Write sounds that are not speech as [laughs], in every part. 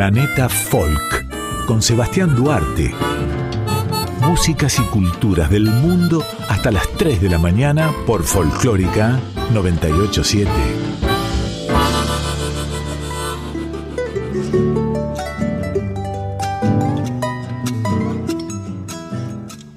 Planeta Folk con Sebastián Duarte. Músicas y culturas del mundo hasta las 3 de la mañana por Folclórica 987.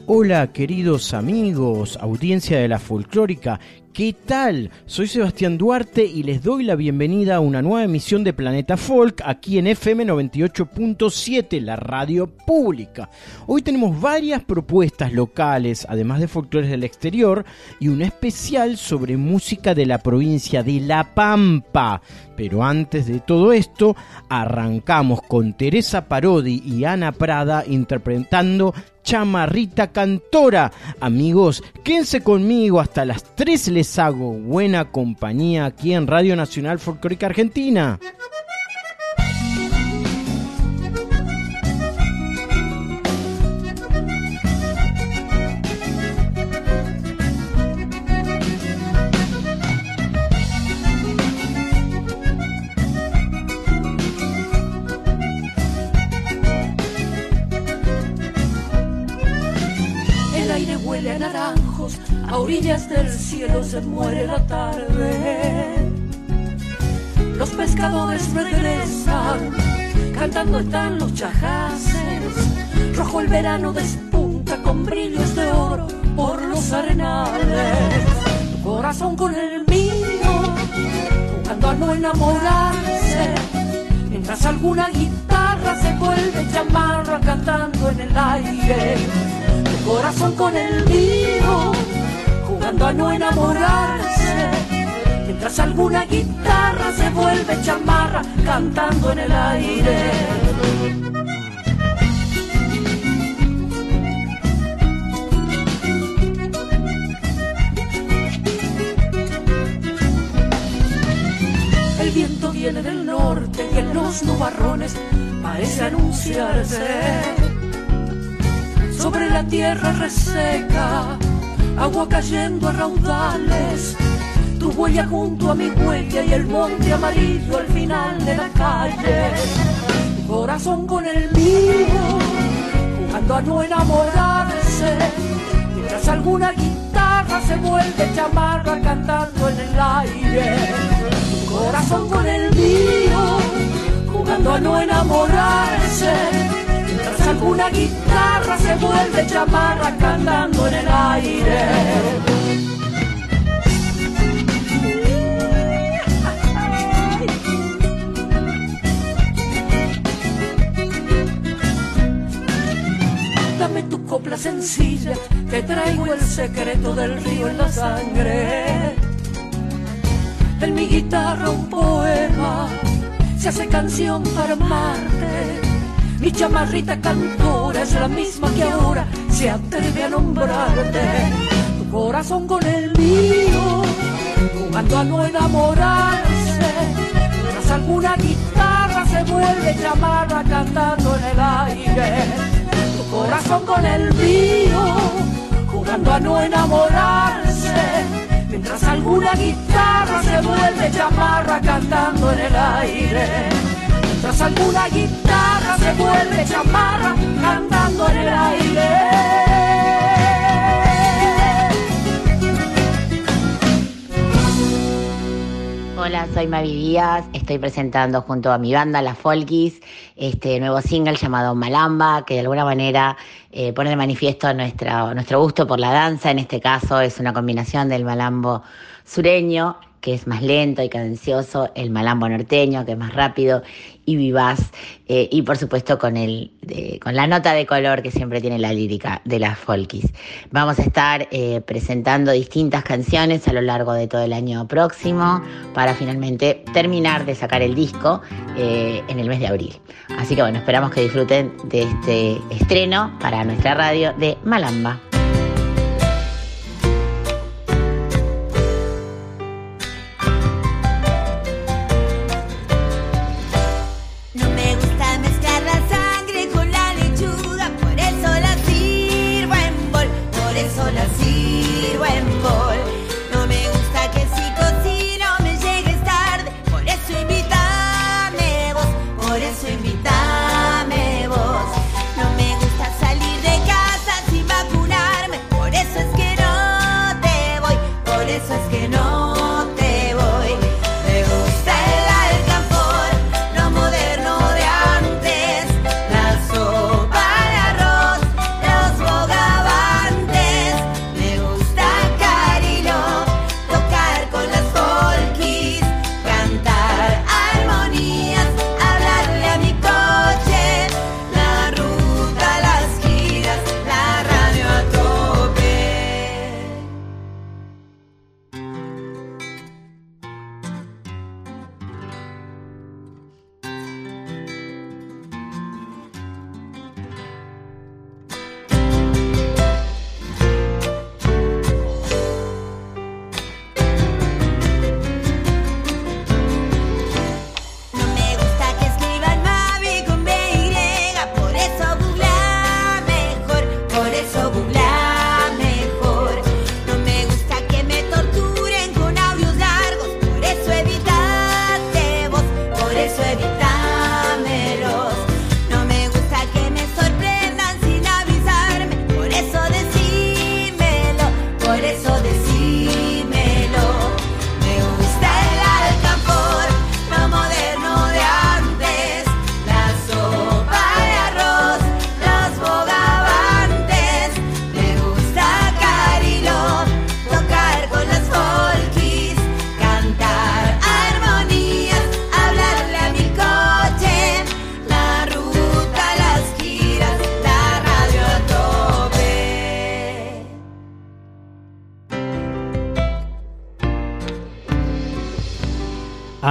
Hola queridos amigos, audiencia de la folclórica, ¿Qué tal? Soy Sebastián Duarte y les doy la bienvenida a una nueva emisión de Planeta Folk aquí en FM 98.7, la radio pública. Hoy tenemos varias propuestas locales, además de folclores del exterior, y un especial sobre música de la provincia de La Pampa. Pero antes de todo esto, arrancamos con Teresa Parodi y Ana Prada interpretando Chamarrita Cantora. Amigos, quédense conmigo hasta las 3 les hago buena compañía aquí en Radio Nacional Folclórica Argentina. A orillas del cielo se muere la tarde. Los pescadores regresan, cantando están los chajaces. Rojo el verano despunta con brillos de oro por los arenales. Tu corazón con el mío, jugando a no enamorarse. Mientras alguna guitarra se vuelve chamarra cantando en el aire corazón con el mío, jugando a no enamorarse. Mientras alguna guitarra se vuelve chamarra, cantando en el aire. El viento viene del norte y en los nubarrones parece anunciarse sobre la tierra reseca, agua cayendo a raudales, tu huella junto a mi huella y el monte amarillo al final de la calle, corazón con el mío, jugando a no enamorarse, mientras alguna guitarra se vuelve chamarra cantando en el aire, corazón con el mío, jugando a no enamorarse alguna guitarra se vuelve chamarra cantando en el aire. Dame tu copla sencilla, que traigo el secreto del río en la sangre. En mi guitarra un poema se hace canción para amarte mi chamarrita cantora es la misma que ahora se atreve a nombrarte. Tu corazón con el mío, jugando a no enamorarse. Tras alguna guitarra se vuelve chamarra cantando en el aire. Tu corazón con el mío, jugando a no enamorarse. Mientras alguna guitarra se vuelve chamarra cantando en el aire. Tras alguna guitarra se vuelve chamarra cantando en el aire. Hola, soy Mavi Díaz, estoy presentando junto a mi banda La Folkis este nuevo single llamado Malamba, que de alguna manera eh, pone de manifiesto nuestra, nuestro gusto por la danza, en este caso es una combinación del malambo sureño que es más lento y cadencioso, el malambo norteño, que es más rápido y vivaz, eh, y por supuesto con, el, con la nota de color que siempre tiene la lírica de las folkis. Vamos a estar eh, presentando distintas canciones a lo largo de todo el año próximo para finalmente terminar de sacar el disco eh, en el mes de abril. Así que bueno, esperamos que disfruten de este estreno para nuestra radio de Malamba.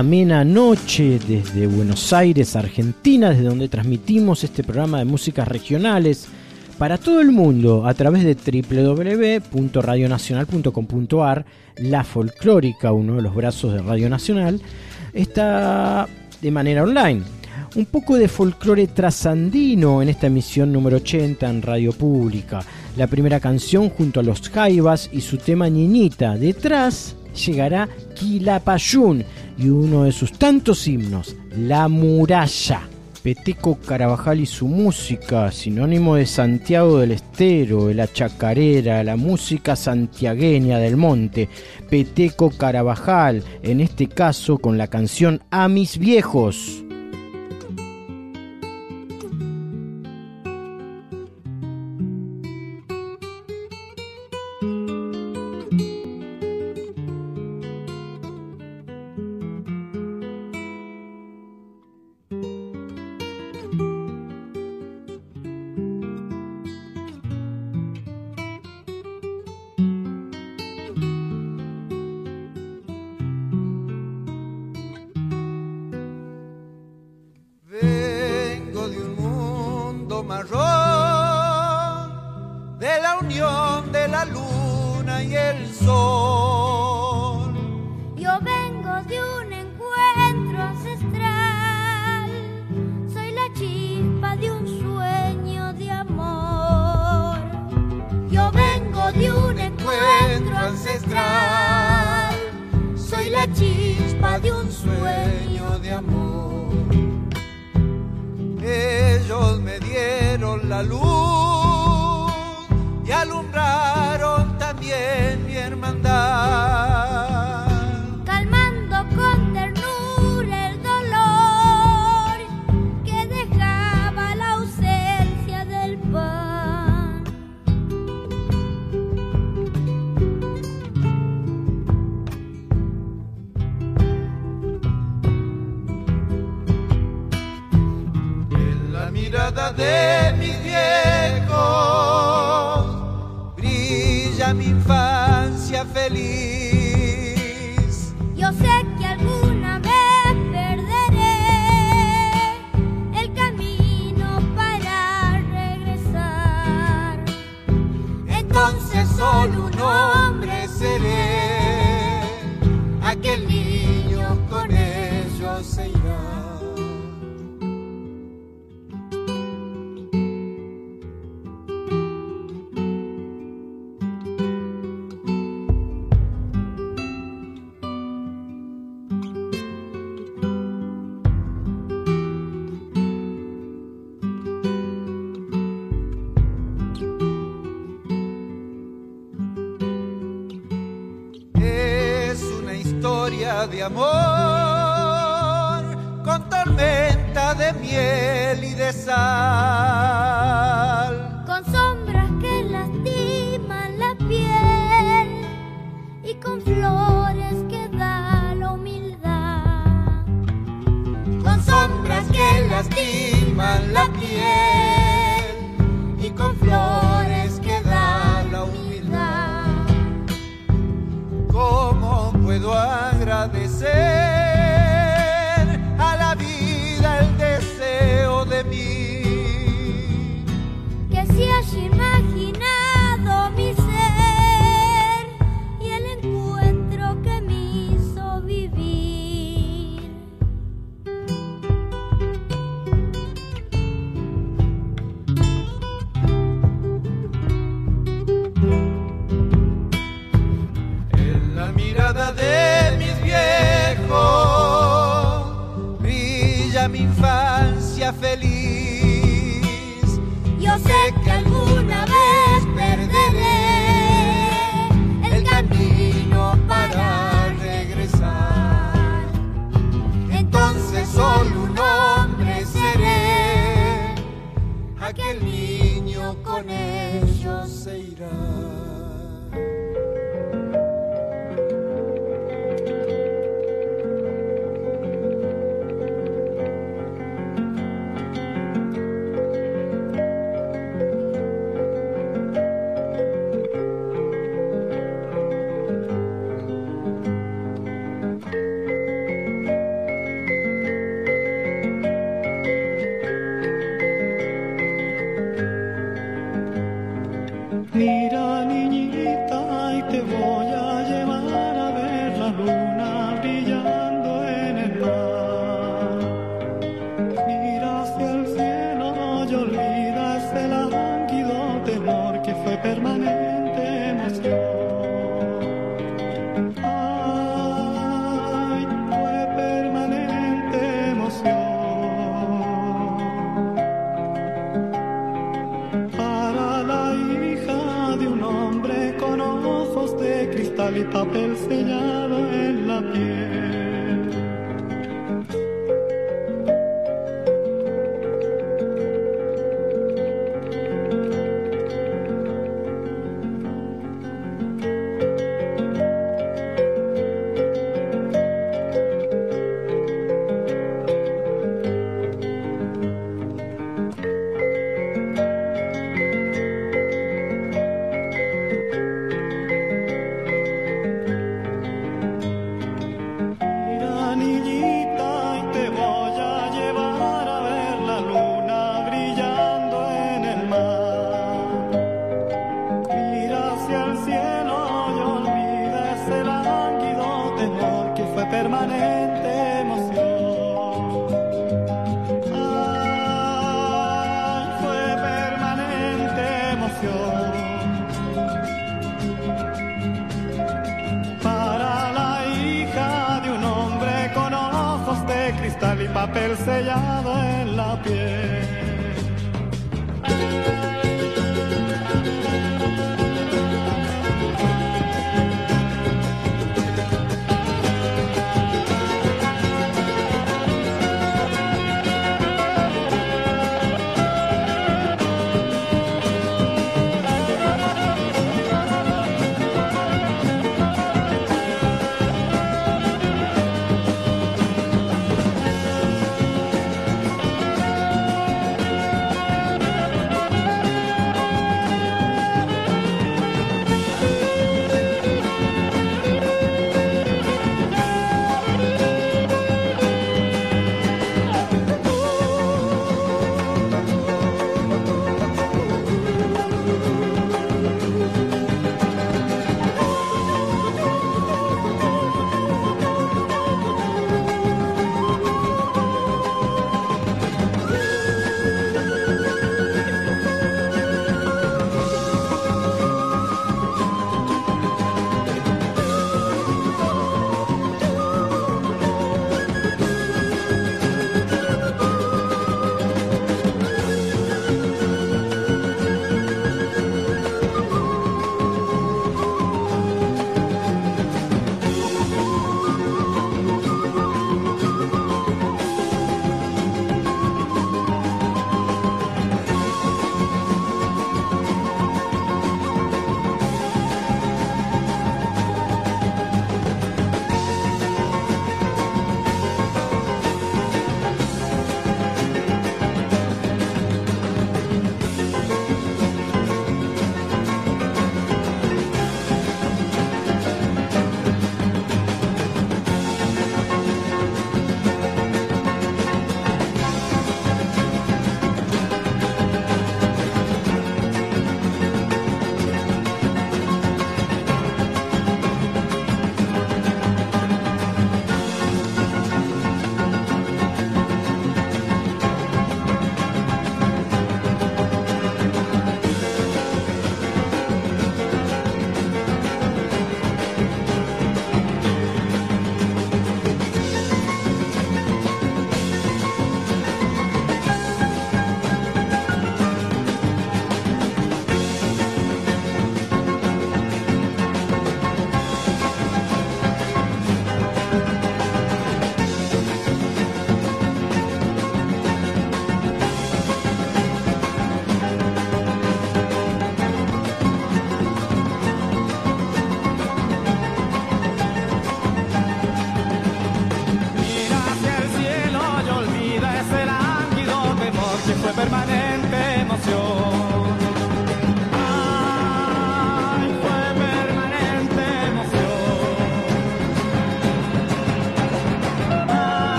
Amena noche desde Buenos Aires, Argentina, desde donde transmitimos este programa de músicas regionales para todo el mundo a través de www.radionacional.com.ar. La folclórica, uno de los brazos de Radio Nacional, está de manera online. Un poco de folclore trasandino en esta emisión número 80 en Radio Pública. La primera canción junto a los Jaivas y su tema Niñita. Detrás llegará Quilapayún y uno de sus tantos himnos, La Muralla. Peteco Carabajal y su música, sinónimo de Santiago del Estero, de la chacarera, la música santiagueña del monte. Peteco Carabajal, en este caso con la canción A mis viejos.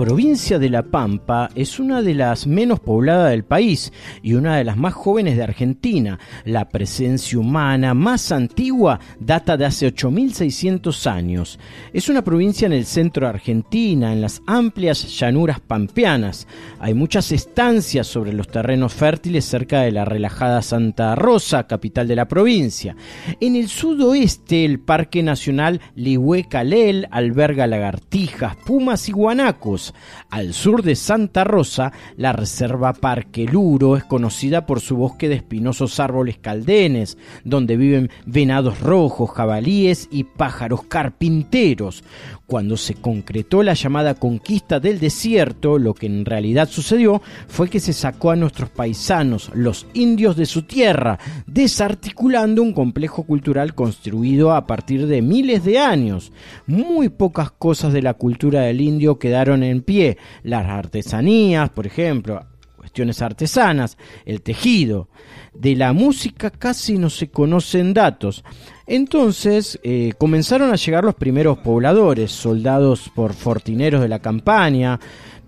provincia de La Pampa es una de las menos pobladas del país y una de las más jóvenes de Argentina. La presencia humana más antigua data de hace 8.600 años. Es una provincia en el centro de Argentina, en las amplias llanuras pampeanas. Hay muchas estancias sobre los terrenos fértiles cerca de la relajada Santa Rosa, capital de la provincia. En el sudoeste, el Parque Nacional Lihuecalel alberga lagartijas, pumas y guanacos al sur de Santa Rosa, la reserva Parque Luro es conocida por su bosque de espinosos árboles caldenes, donde viven venados rojos, jabalíes y pájaros carpinteros. Cuando se concretó la llamada conquista del desierto, lo que en realidad sucedió fue que se sacó a nuestros paisanos, los indios de su tierra, desarticulando un complejo cultural construido a partir de miles de años. Muy pocas cosas de la cultura del indio quedaron en pie. Las artesanías, por ejemplo, cuestiones artesanas, el tejido. De la música casi no se conocen datos. Entonces eh, comenzaron a llegar los primeros pobladores, soldados por fortineros de la campaña,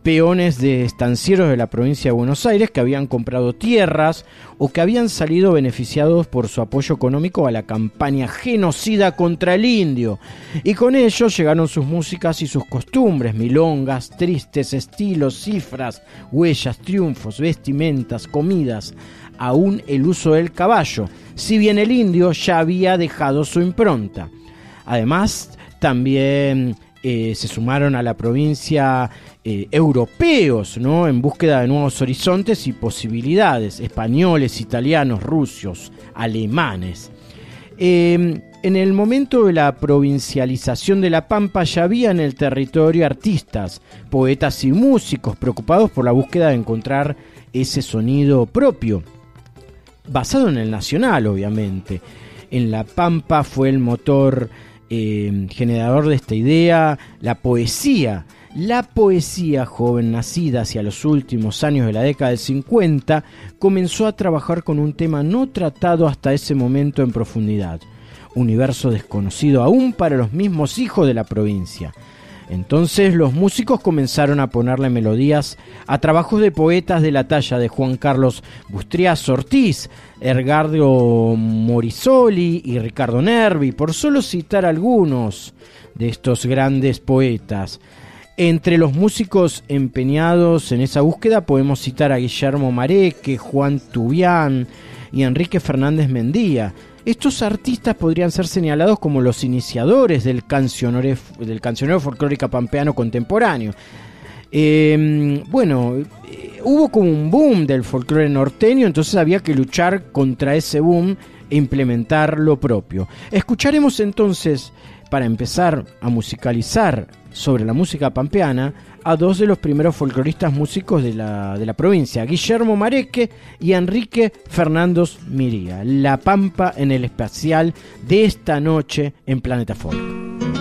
peones de estancieros de la provincia de Buenos Aires que habían comprado tierras o que habían salido beneficiados por su apoyo económico a la campaña genocida contra el indio. Y con ello llegaron sus músicas y sus costumbres, milongas, tristes estilos, cifras, huellas, triunfos, vestimentas, comidas, aún el uso del caballo, si bien el indio ya había dejado su impronta. Además, también eh, se sumaron a la provincia eh, europeos, ¿no? En búsqueda de nuevos horizontes y posibilidades, españoles, italianos, rusos, alemanes. Eh, en el momento de la provincialización de La Pampa ya había en el territorio artistas, poetas y músicos preocupados por la búsqueda de encontrar ese sonido propio, basado en el nacional, obviamente. En La Pampa fue el motor eh, generador de esta idea, la poesía. La poesía joven nacida hacia los últimos años de la década del 50 comenzó a trabajar con un tema no tratado hasta ese momento en profundidad, universo desconocido aún para los mismos hijos de la provincia. Entonces los músicos comenzaron a ponerle melodías a trabajos de poetas de la talla de Juan Carlos Bustriaz Ortiz, Ergardo Morisoli y Ricardo Nervi, por solo citar algunos de estos grandes poetas. Entre los músicos empeñados en esa búsqueda podemos citar a Guillermo Mareque, Juan Tubián y Enrique Fernández Mendía. Estos artistas podrían ser señalados como los iniciadores del cancionero, del cancionero folclórico pampeano contemporáneo. Eh, bueno, eh, hubo como un boom del folclore norteño, entonces había que luchar contra ese boom e implementar lo propio. Escucharemos entonces, para empezar a musicalizar sobre la música pampeana, a dos de los primeros folcloristas músicos de la, de la provincia, Guillermo Mareque y Enrique Fernandos Miría. La Pampa en el espacial de esta noche en Planeta Folk.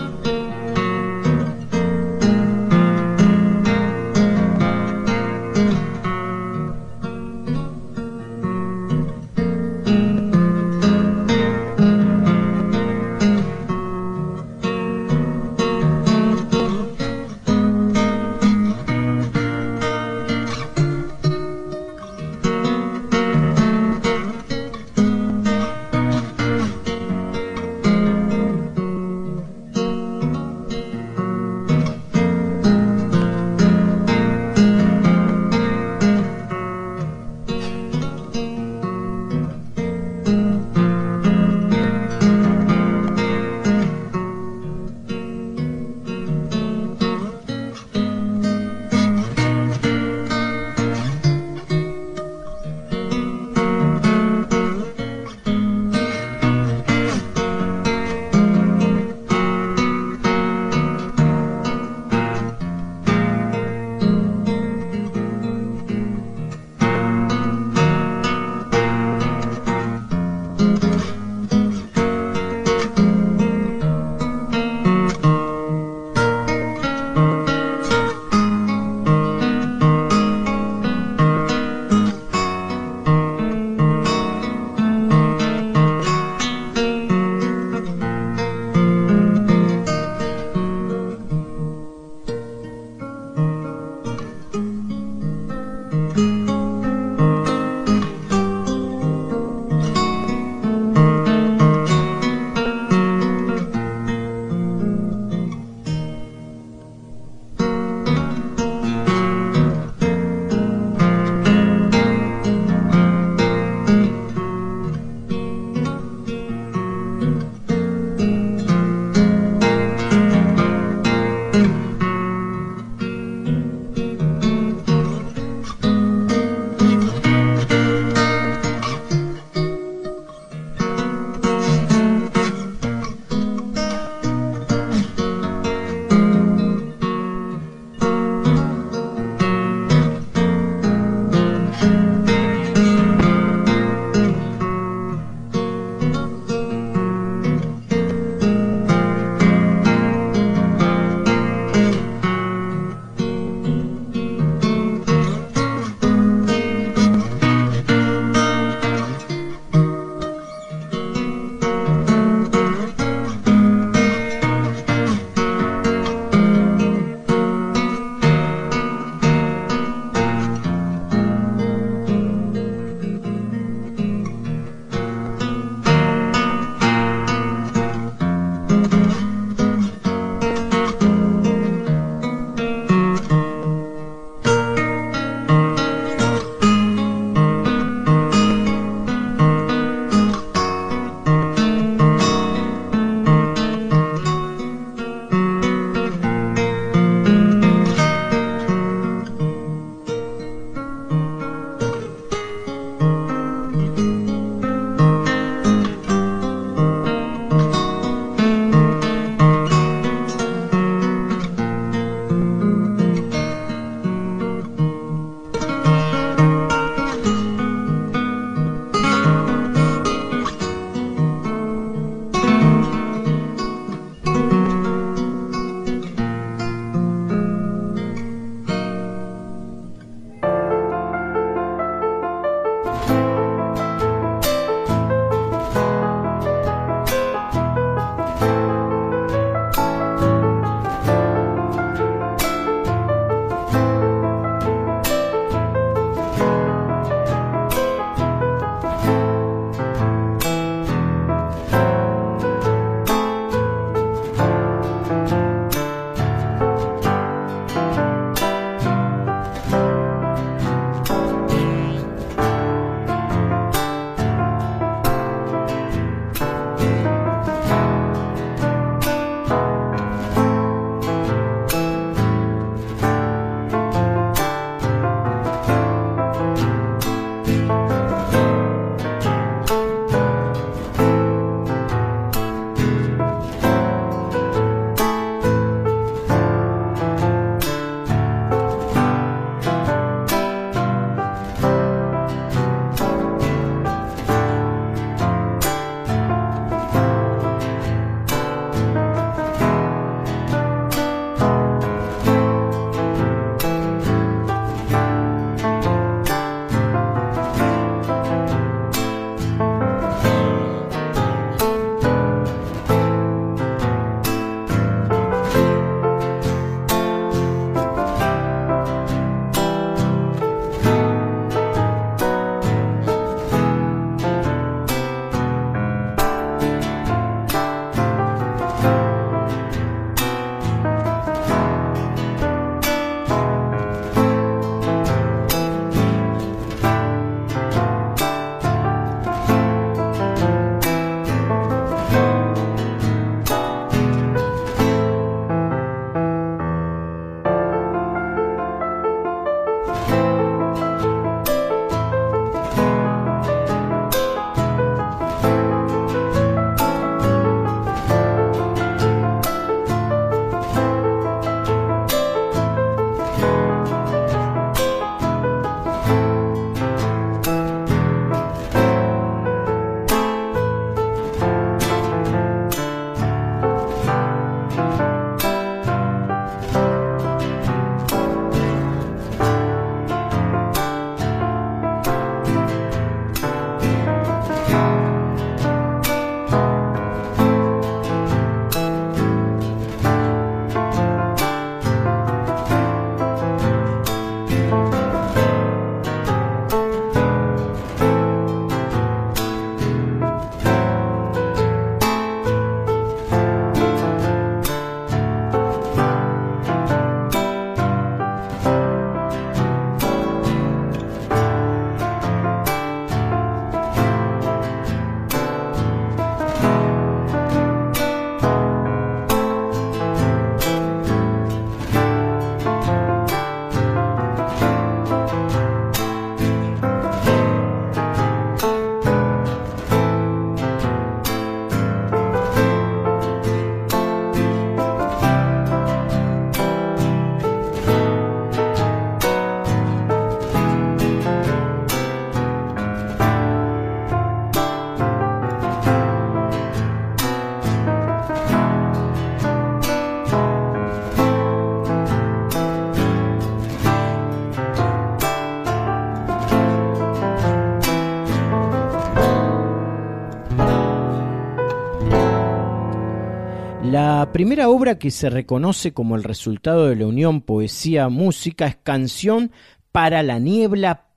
Primera obra que se reconoce como el resultado de la unión poesía-música es Canción para la Niebla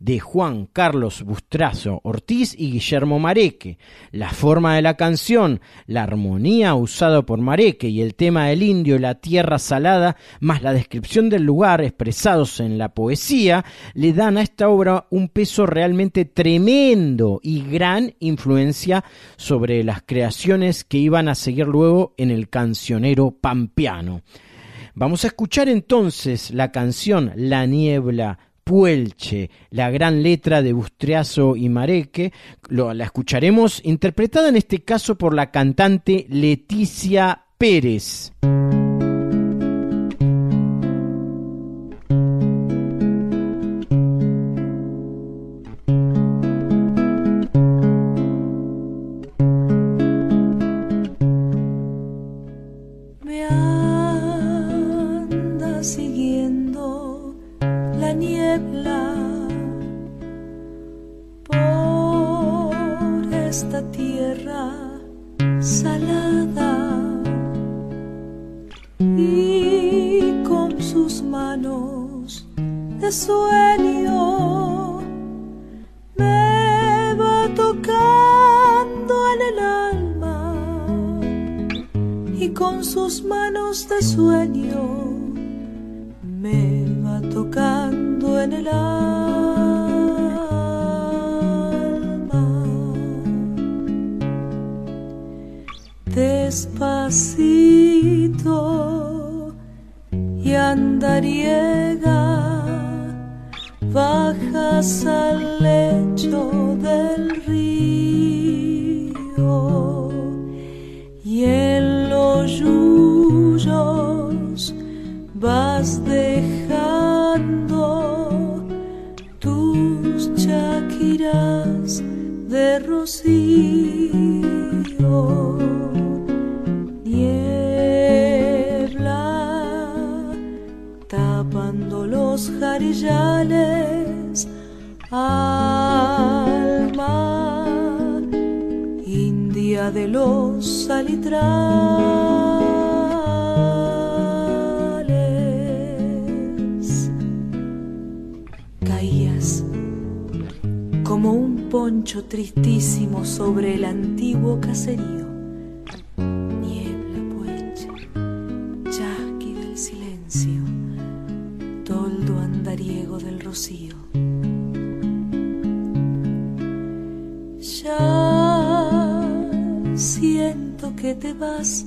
De Juan Carlos Bustrazo Ortiz y Guillermo Mareque. La forma de la canción, la armonía usada por Mareque y el tema del indio y la tierra salada, más la descripción del lugar expresados en la poesía, le dan a esta obra un peso realmente tremendo y gran influencia sobre las creaciones que iban a seguir luego en el cancionero pampeano. Vamos a escuchar entonces la canción La Niebla Puelche, la gran letra de Bustriazo y Mareque. La escucharemos interpretada en este caso por la cantante Leticia Pérez. Tristísimo sobre el antiguo caserío. Niebla puecha, chasqui del silencio, toldo andariego del rocío. Ya siento que te vas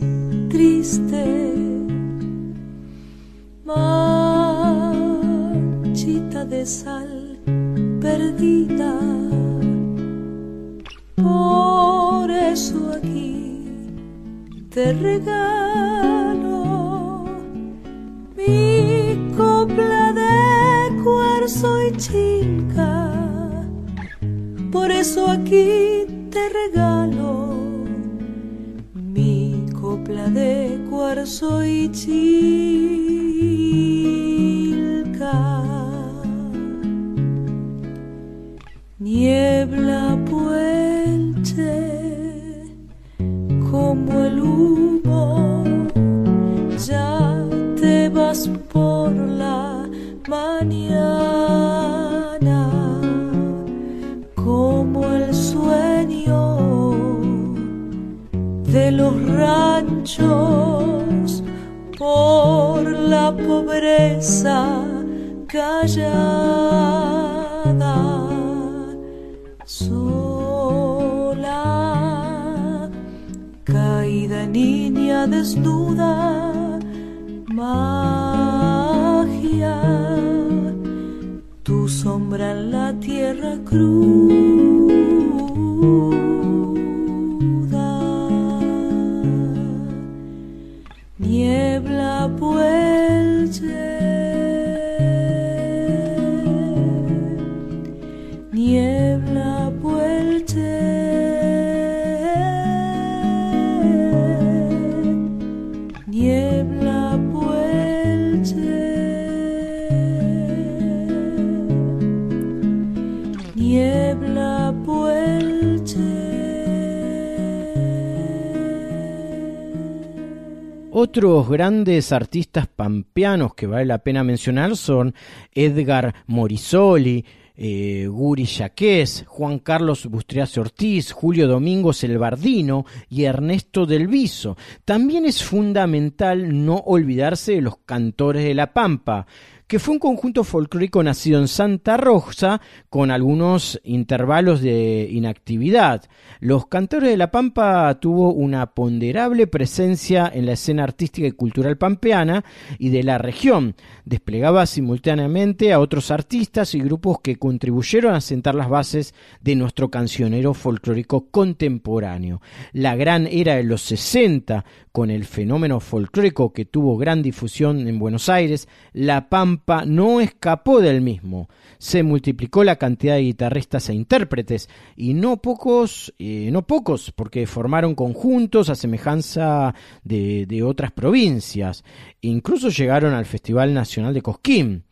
grandes artistas pampeanos que vale la pena mencionar son Edgar Morisoli, eh, Guri Yaqués, Juan Carlos Bustriace Ortiz, Julio Domingos El Bardino y Ernesto Del Viso. También es fundamental no olvidarse de los cantores de la Pampa, que fue un conjunto folclórico nacido en Santa Rosa con algunos intervalos de inactividad. Los Cantores de la Pampa tuvo una ponderable presencia en la escena artística y cultural pampeana y de la región. Desplegaba simultáneamente a otros artistas y grupos que contribuyeron a sentar las bases de nuestro cancionero folclórico contemporáneo. La gran era de los 60, con el fenómeno folclórico que tuvo gran difusión en Buenos Aires, La Pampa no escapó del mismo. Se multiplicó la cantidad de guitarristas e intérpretes, y no pocos, eh, no pocos, porque formaron conjuntos a semejanza de, otras provincias. Incluso llegaron al Festival Nacional de Cosquín.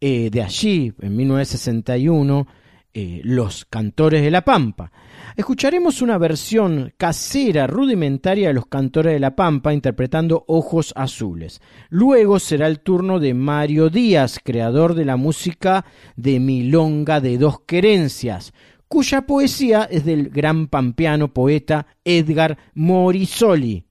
Eh, de allí, en 1961, eh, Los Cantores de la Pampa. Escucharemos una versión casera, rudimentaria de los cantores de la Pampa interpretando Ojos Azules. Luego será el turno de Mario Díaz, creador de la música de Milonga de Dos Querencias, cuya poesía es del gran pampeano poeta Edgar Morisoli.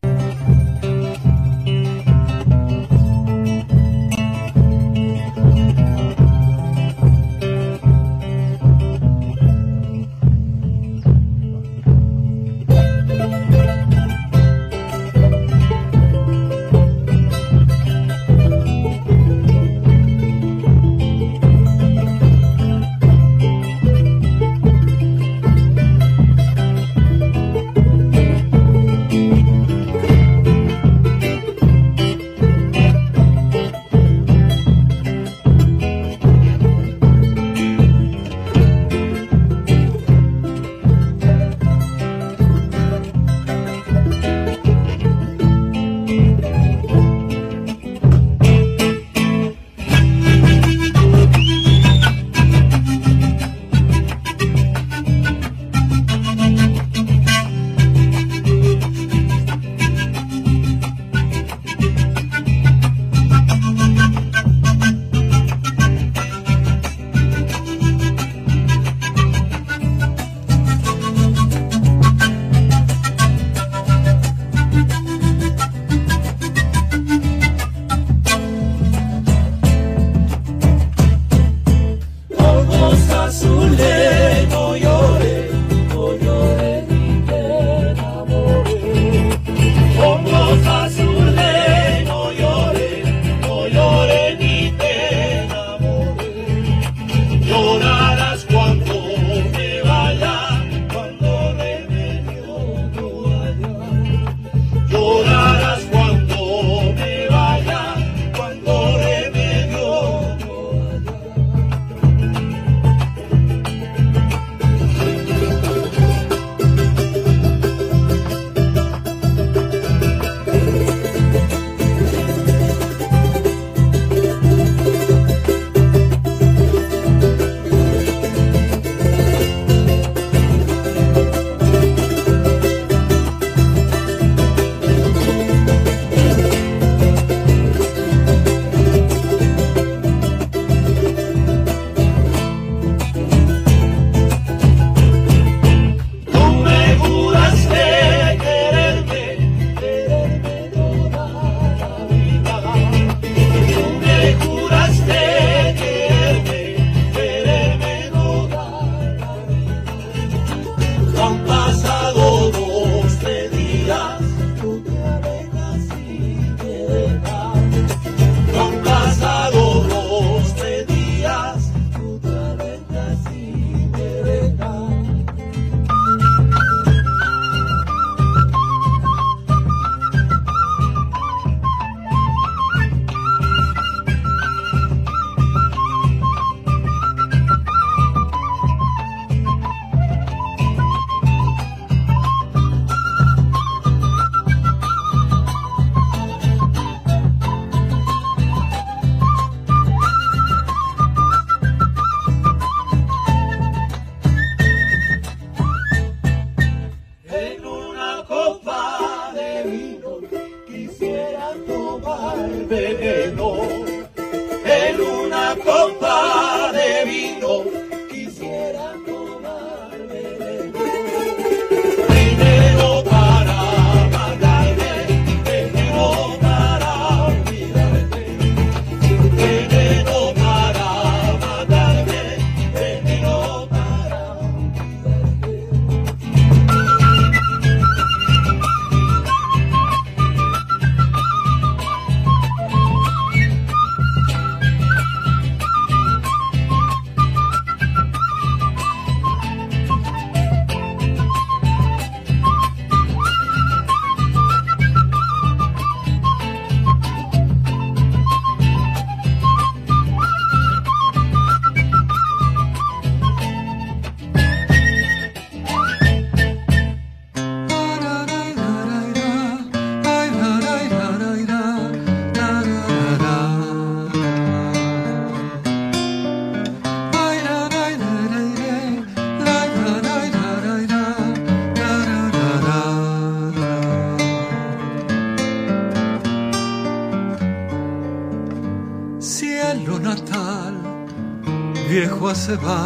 var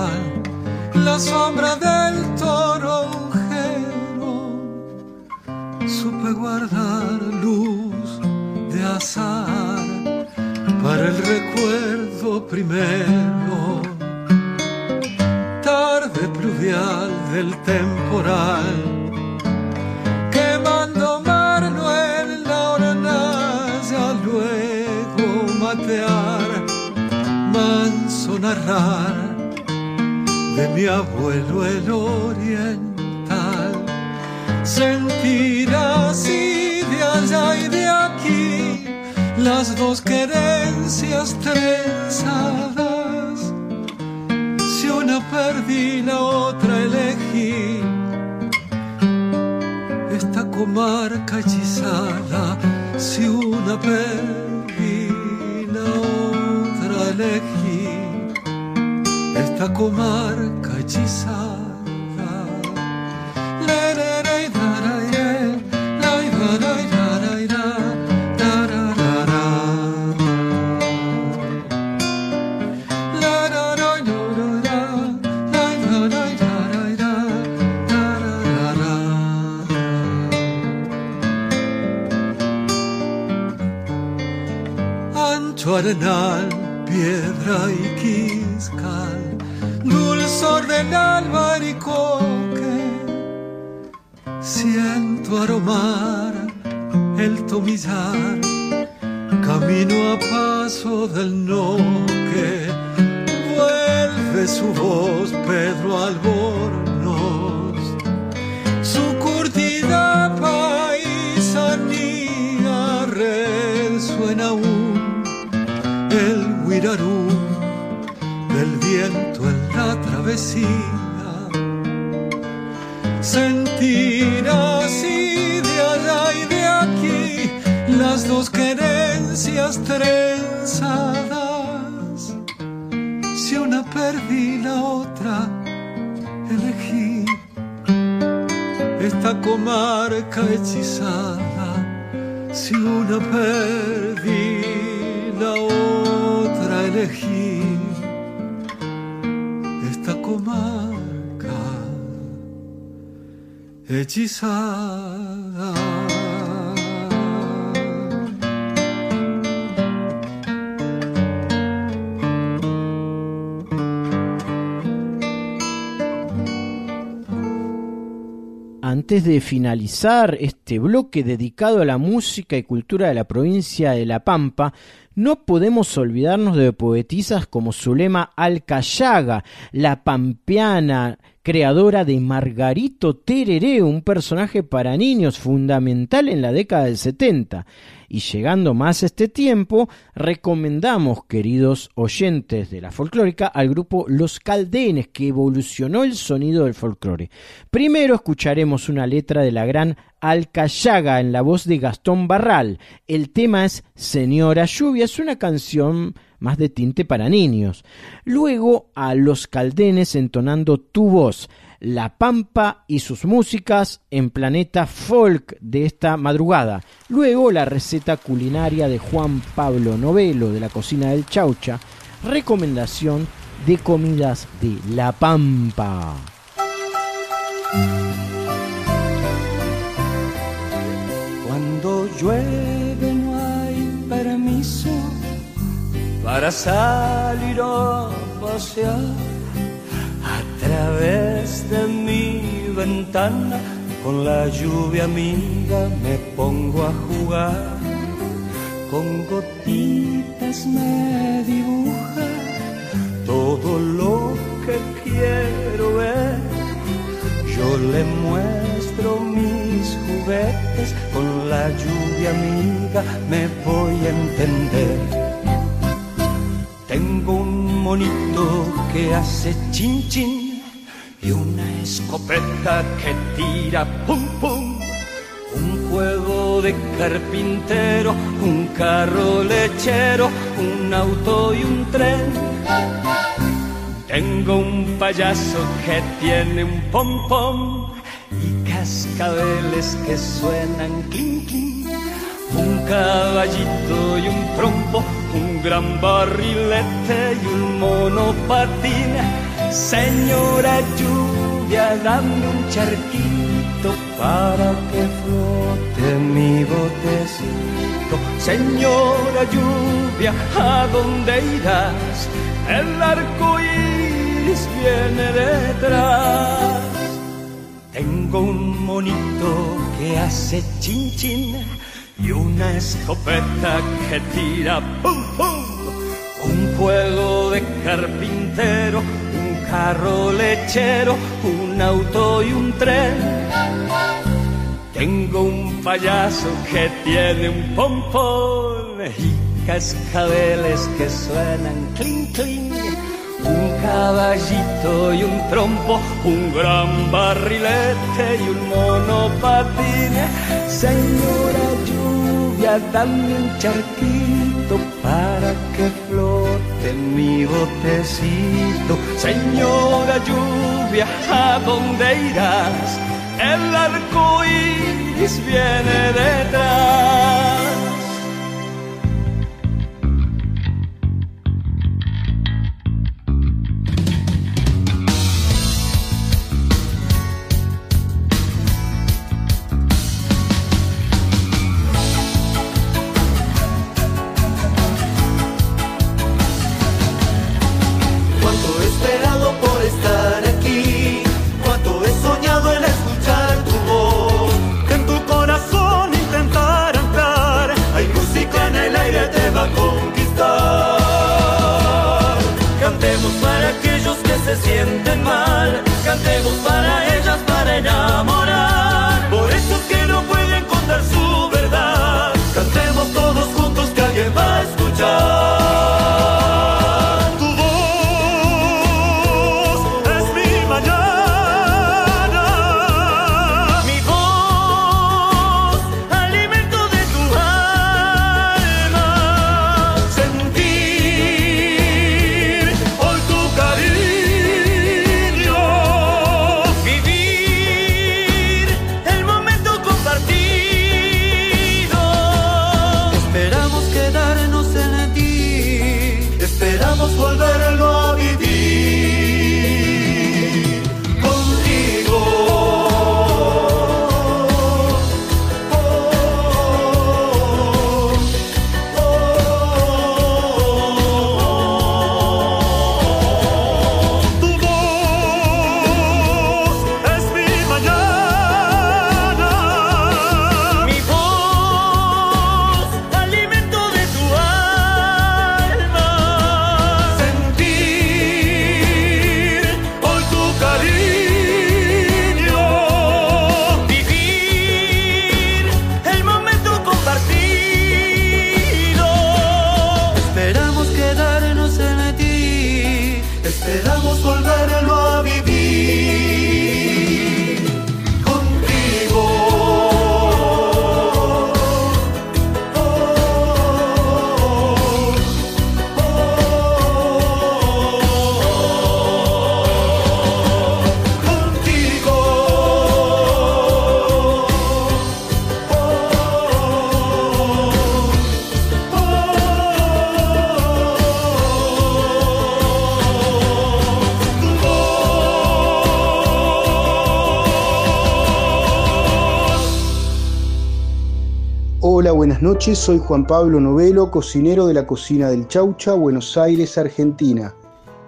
perdí, la otra elegí. Esta comarca hechizada, si una perdí, la otra elegí. Esta comarca hechizada. Antes de finalizar este bloque dedicado a la música y cultura de la provincia de La Pampa, no podemos olvidarnos de poetisas como Zulema Alcayaga, la pampeana creadora de Margarito Tereré, un personaje para niños fundamental en la década del 70. Y llegando más este tiempo, recomendamos, queridos oyentes de la folclórica, al grupo Los Caldenes, que evolucionó el sonido del folclore. Primero escucharemos una letra de la gran Alcayaga en la voz de Gastón Barral. El tema es Señora Lluvia, es una canción más de tinte para niños. Luego a Los Caldenes entonando Tu voz. La Pampa y sus músicas en Planeta Folk de esta madrugada. Luego la receta culinaria de Juan Pablo Novelo de la cocina del Chaucha. recomendación de comidas de La Pampa. Cuando llueve no hay permiso para salir a pasear a través de mi ventana. Con la lluvia amiga me pongo a jugar, con gotitas me dibuja todo lo que quiero ver. Yo le muestro mis juguetes, con la lluvia amiga me voy a entender. Tengo un monito que hace chin chin y una escopeta que tira pum pum. Un juego de carpintero, un carro lechero, un auto y un tren. Tengo un payaso que tiene un pom pom y cascabeles que suenan clink clink. Un caballito y un trompo, un gran barrilete y un monopatín. Señora lluvia, dame un charquito para que flote mi botecito. Señora lluvia, ¿a dónde irás? El arco iris viene detrás. Tengo un monito que hace chin chin y una escopeta que tira pum pum. Un juego de carpintero, un carro lechero, un auto y un tren. Tengo un payaso que tiene un pompón y cascabeles que suenan clink clink. Un caballito y un trompo, un gran barrilete y un monopatín. Señora lluvia, dame un charquito para que flote mi botecito. Señora lluvia, ¿a dónde irás? El arco iris viene detrás. Buenas noches. Soy Juan Pablo Novelo, cocinero de la cocina del Chaucha, Buenos Aires, Argentina.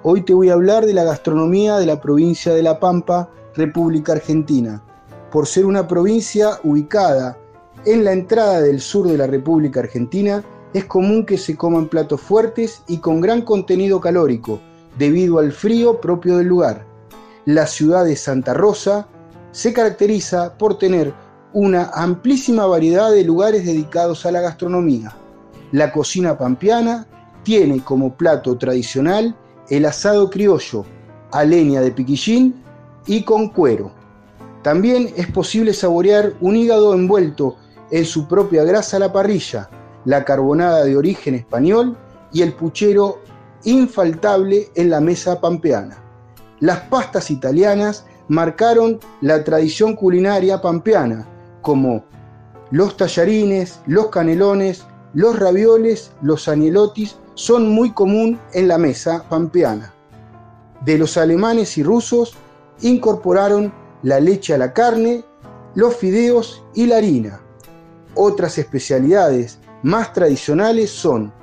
Hoy te voy a hablar de la gastronomía de la provincia de La Pampa, República Argentina. Por ser una provincia ubicada en la entrada del sur de la República Argentina, es común que se coman platos fuertes y con gran contenido calórico, debido al frío propio del lugar. La ciudad de Santa Rosa se caracteriza por tener una amplísima variedad de lugares dedicados a la gastronomía. La cocina pampeana tiene como plato tradicional el asado criollo, a leña de piquillín y con cuero. También es posible saborear un hígado envuelto en su propia grasa a la parrilla, la carbonada de origen español y el puchero infaltable en la mesa pampeana. Las pastas italianas marcaron la tradición culinaria pampeana, como los tallarines, los canelones, los ravioles, los anielotis son muy común en la mesa pampeana. De los alemanes y rusos incorporaron la leche a la carne, los fideos y la harina. Otras especialidades más tradicionales son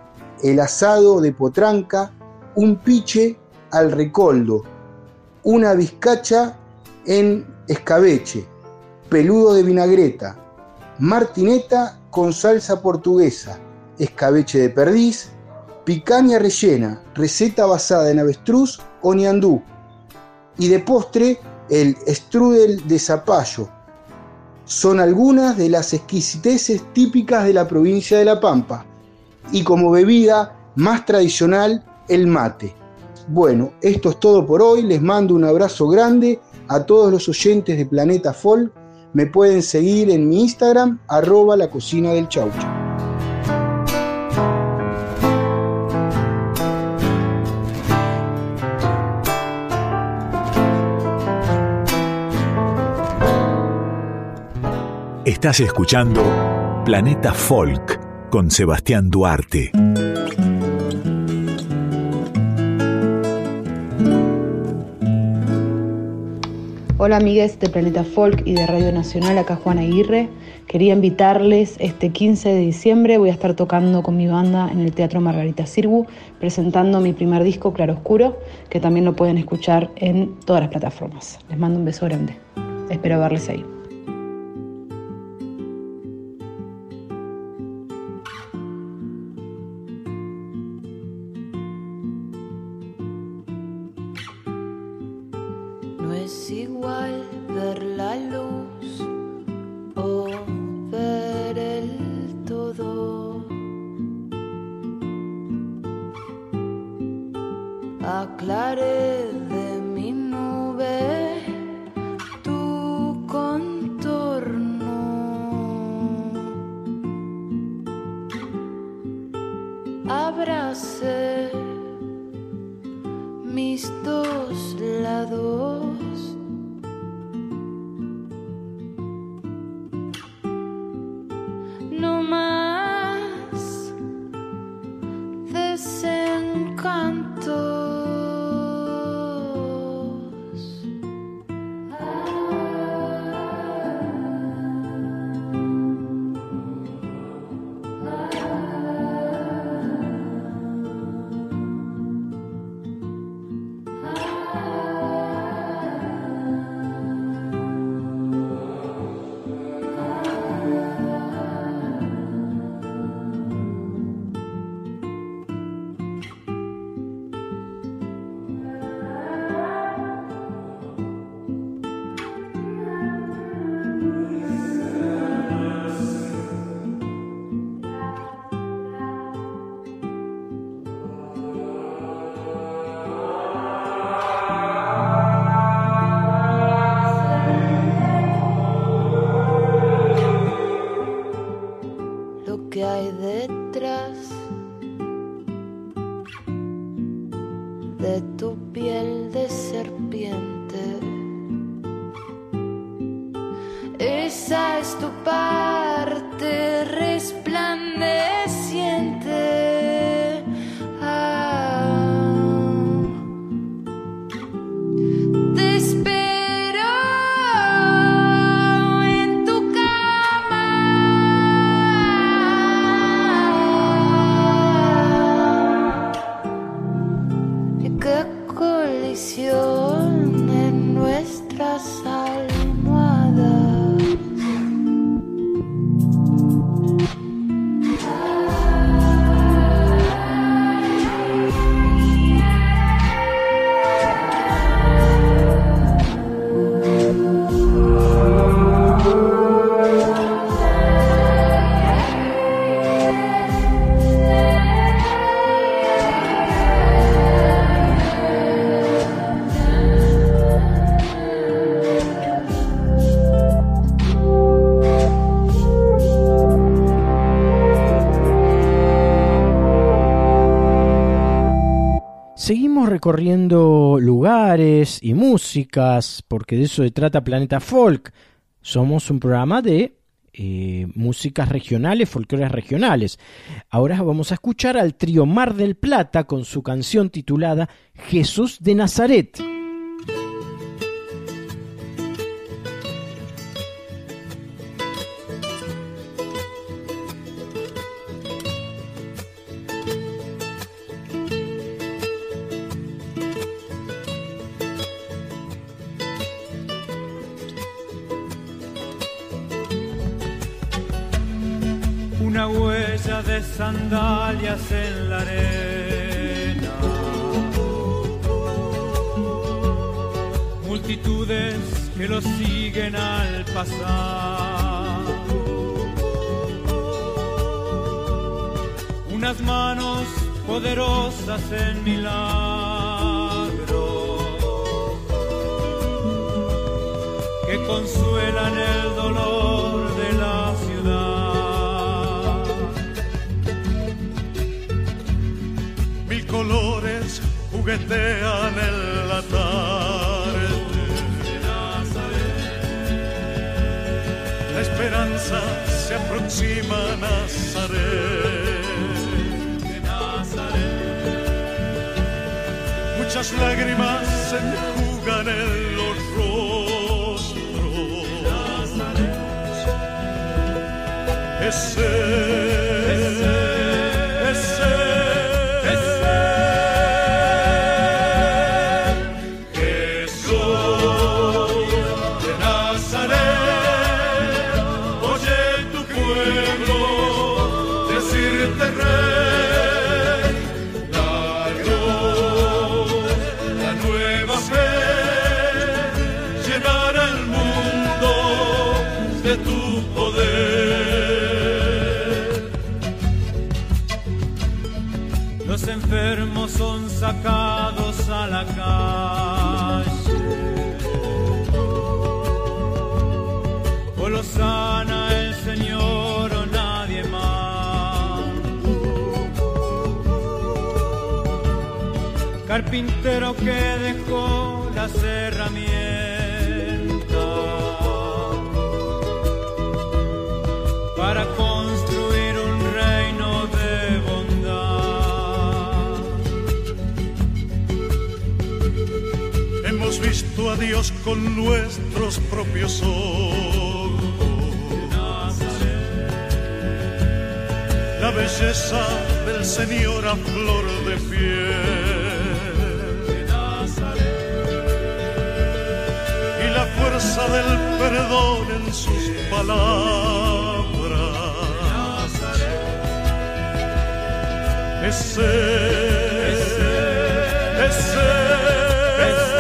el asado de potranca, un piche al recoldo, una bizcacha en escabeche, peludo de vinagreta, martineta con salsa portuguesa, escabeche de perdiz, picaña rellena, receta basada en avestruz o ñandú, y de postre el strudel de zapallo. Son algunas de las exquisiteces típicas de la provincia de La Pampa, y como bebida más tradicional, el mate. Bueno, esto es todo por hoy, les mando un abrazo grande a todos los oyentes de Planeta Folk me pueden seguir en mi Instagram, arroba la cocina del chaucha. Estás escuchando Planeta Folk con Sebastián Duarte. Hola amigues de Planeta Folk y de Radio Nacional, acá Juan Aguirre. Quería invitarles este 15 de diciembre, voy a estar tocando con mi banda en el Teatro Margarita Sirgu, presentando mi primer disco Claroscuro, que también lo pueden escuchar en todas las plataformas. Les mando un beso grande. Espero verles ahí. Recorriendo lugares y músicas, porque de eso se trata Planeta Folk. Somos un programa de eh, músicas regionales, folclores regionales. Ahora vamos a escuchar al trío Mar del Plata con su canción titulada Jesús de Nazaret. Sandalias en la arena. Multitudes que lo siguen al pasar. Unas manos poderosas en milagro que consuelan el dolor juguetean en la tarde. La esperanza se aproxima a Nazaret. Muchas lágrimas se enjugan en los rostros. Ese, O los sana el Señor o nadie más. Carpintero que dejó las herramientas para construir un reino de bondad. Hemos visto a Dios con nuestros propios ojos. La belleza del Señor a flor de piel. Y la fuerza del perdón en sus palabras. Ese, ese, Jesús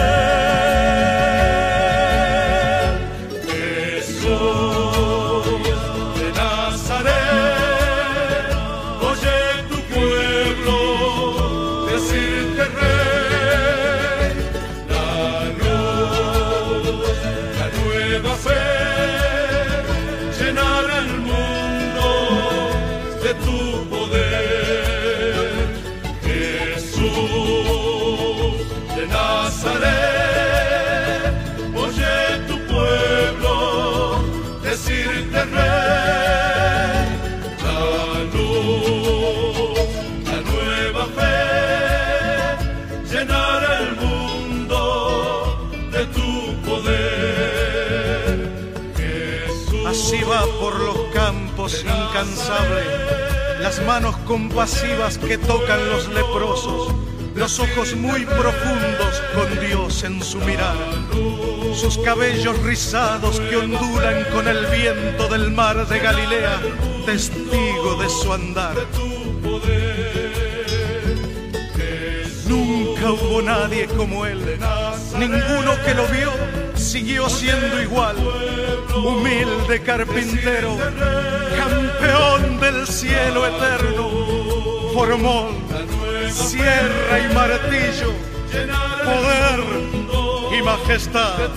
incansable, las manos compasivas que tocan los leprosos, los ojos muy profundos con Dios en su mirada, sus cabellos rizados que ondulan con el viento del mar de Galilea, testigo de su andar. Nunca hubo nadie como él, ninguno que lo vio siguió siendo igual, humilde carpintero, campeón del cielo eterno, formó sierra y martillo, poder y majestad.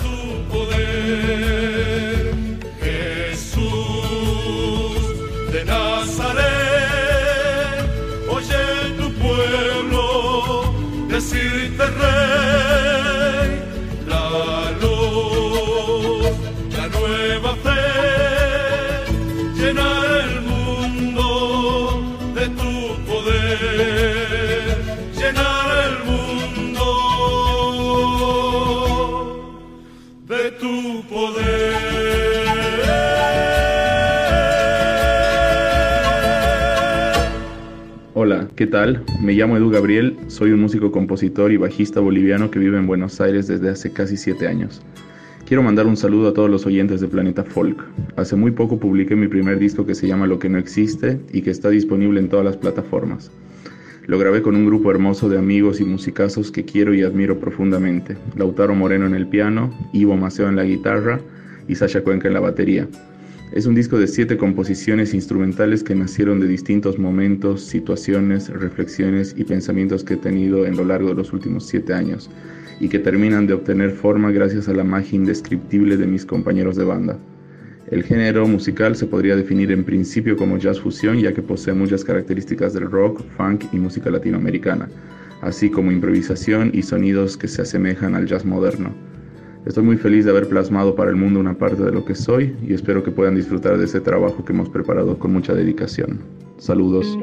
¿Qué tal? Me llamo Edu Gabriel, soy un músico, compositor y bajista boliviano que vive en Buenos Aires desde hace casi 7 años. Quiero mandar un saludo a todos los oyentes de Planeta Folk. Hace muy poco publiqué mi primer disco que se llama Lo que no existe y que está disponible en todas las plataformas. Lo grabé con un grupo hermoso de amigos y musicazos que quiero y admiro profundamente. Lautaro Moreno en el piano, Ivo Maceo en la guitarra y Sasha Cuenca en la batería. Es un disco de siete composiciones instrumentales que nacieron de distintos momentos, situaciones, reflexiones y pensamientos que he tenido en lo largo de los últimos siete años y que terminan de obtener forma gracias a la magia indescriptible de mis compañeros de banda. El género musical se podría definir en principio como jazz fusión ya que posee muchas características del rock, funk y música latinoamericana, así como improvisación y sonidos que se asemejan al jazz moderno. Estoy muy feliz de haber plasmado para el mundo una parte de lo que soy y espero que puedan disfrutar de ese trabajo que hemos preparado con mucha dedicación. Saludos.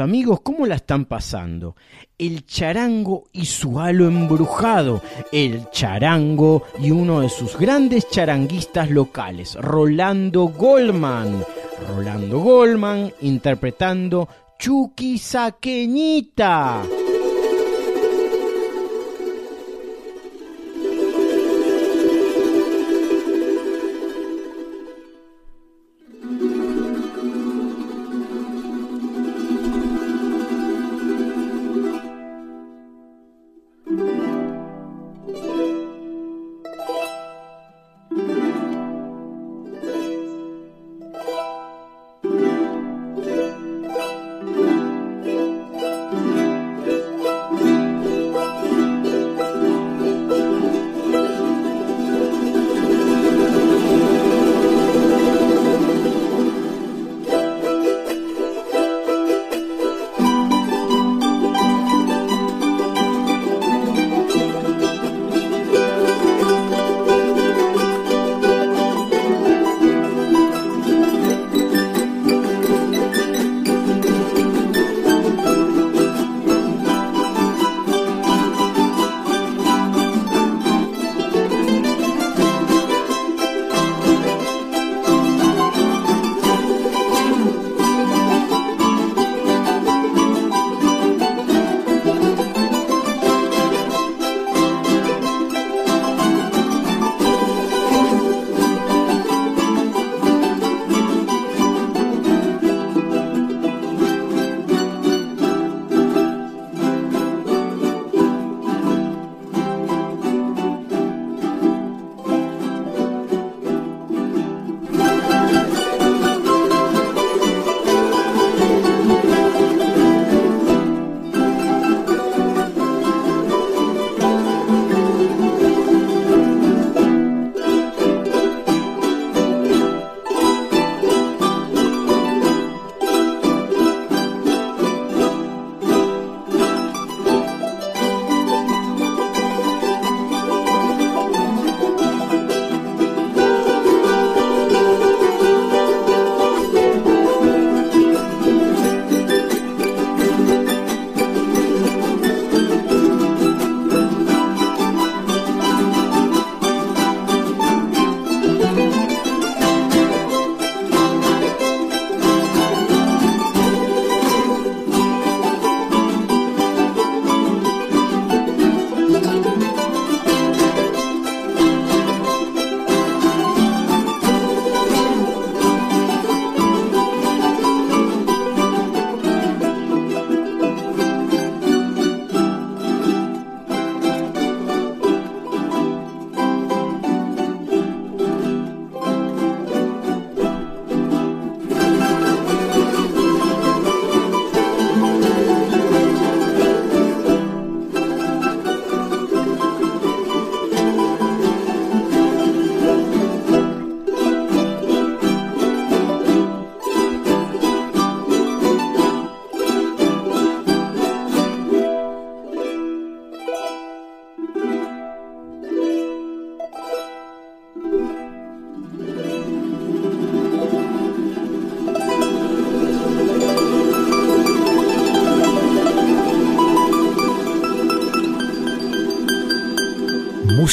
Amigos, ¿cómo la están pasando? El charango y su halo embrujado. El charango y uno de sus grandes charanguistas locales, Rolando Goldman. Rolando Goldman interpretando Chuquisaqueñita.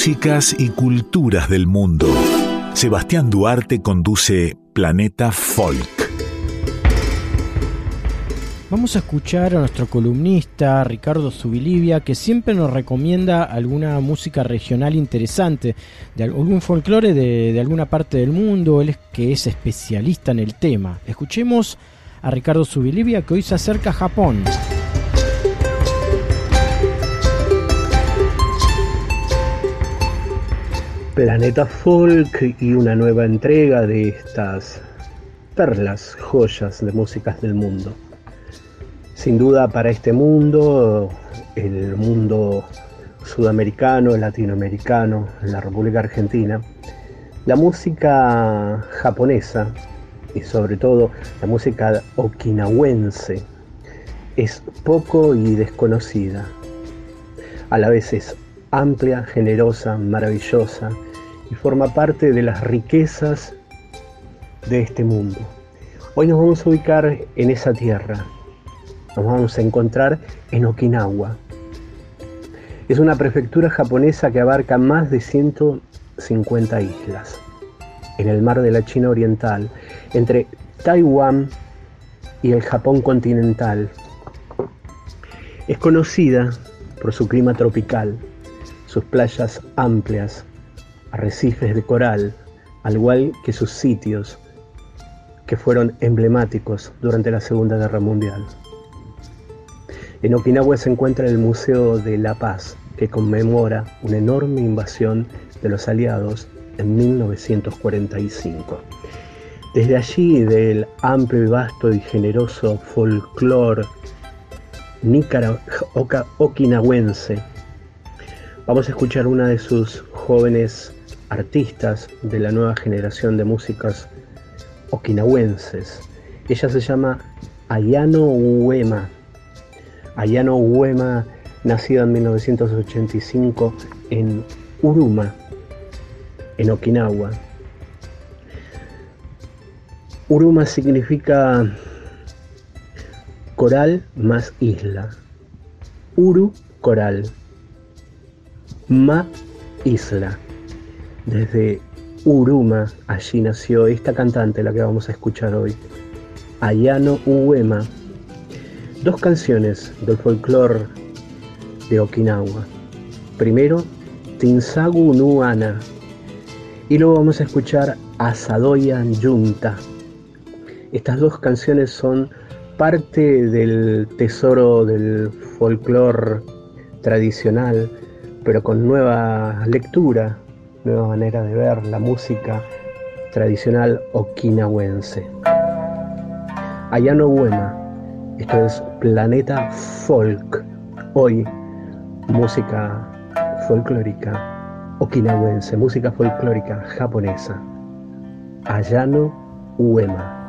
Músicas y culturas del mundo. Sebastián Duarte conduce Planeta Folk. Vamos a escuchar a nuestro columnista Ricardo Zubilivia, que siempre nos recomienda alguna música regional interesante, de algún folclore de, alguna parte del mundo, él es que es especialista en el tema. Escuchemos a Ricardo Zubilivia, que hoy se acerca a Japón. Planeta Folk y una nueva entrega de estas perlas, joyas de músicas del mundo. Sin duda para este mundo, el mundo sudamericano, latinoamericano, la República Argentina, la música japonesa y sobre todo la música okinawense es poco y desconocida. A la vez es amplia, generosa, maravillosa y forma parte de las riquezas de este mundo. Hoy nos vamos a ubicar en esa tierra. Nos vamos a encontrar en Okinawa. Es una prefectura japonesa que abarca más de 150 islas en el mar de la China Oriental, entre Taiwán y el Japón continental. Es conocida por su clima tropical, sus playas amplias, arrecifes de coral, al igual que sus sitios que fueron emblemáticos durante la Segunda Guerra Mundial. En Okinawa se encuentra el Museo de la Paz, que conmemora una enorme invasión de los aliados en 1945. Desde allí, del amplio y vasto y generoso folclore okinawense, vamos a escuchar una de sus jóvenes artistas de la nueva generación de músicas okinawenses. Ella se llama Ayano Uema. Ayano Uema, nacida en 1985 en Uruma, en Okinawa. Uruma significa coral más isla. Uru, coral. Ma, isla. Desde Uruma, allí nació esta cantante, la que vamos a escuchar hoy, Ayano Uema. Dos canciones del folclore de Okinawa. Primero, Tinsagu Nuana, y luego vamos a escuchar Asadoya Yunta. Estas dos canciones son parte del tesoro del folclore tradicional, pero con nueva lectura, nueva manera de ver la música tradicional okinawense. Ayano Buena, esto es Planeta Folk. Hoy, música folclórica okinawense, música folclórica japonesa. Ayano Uema.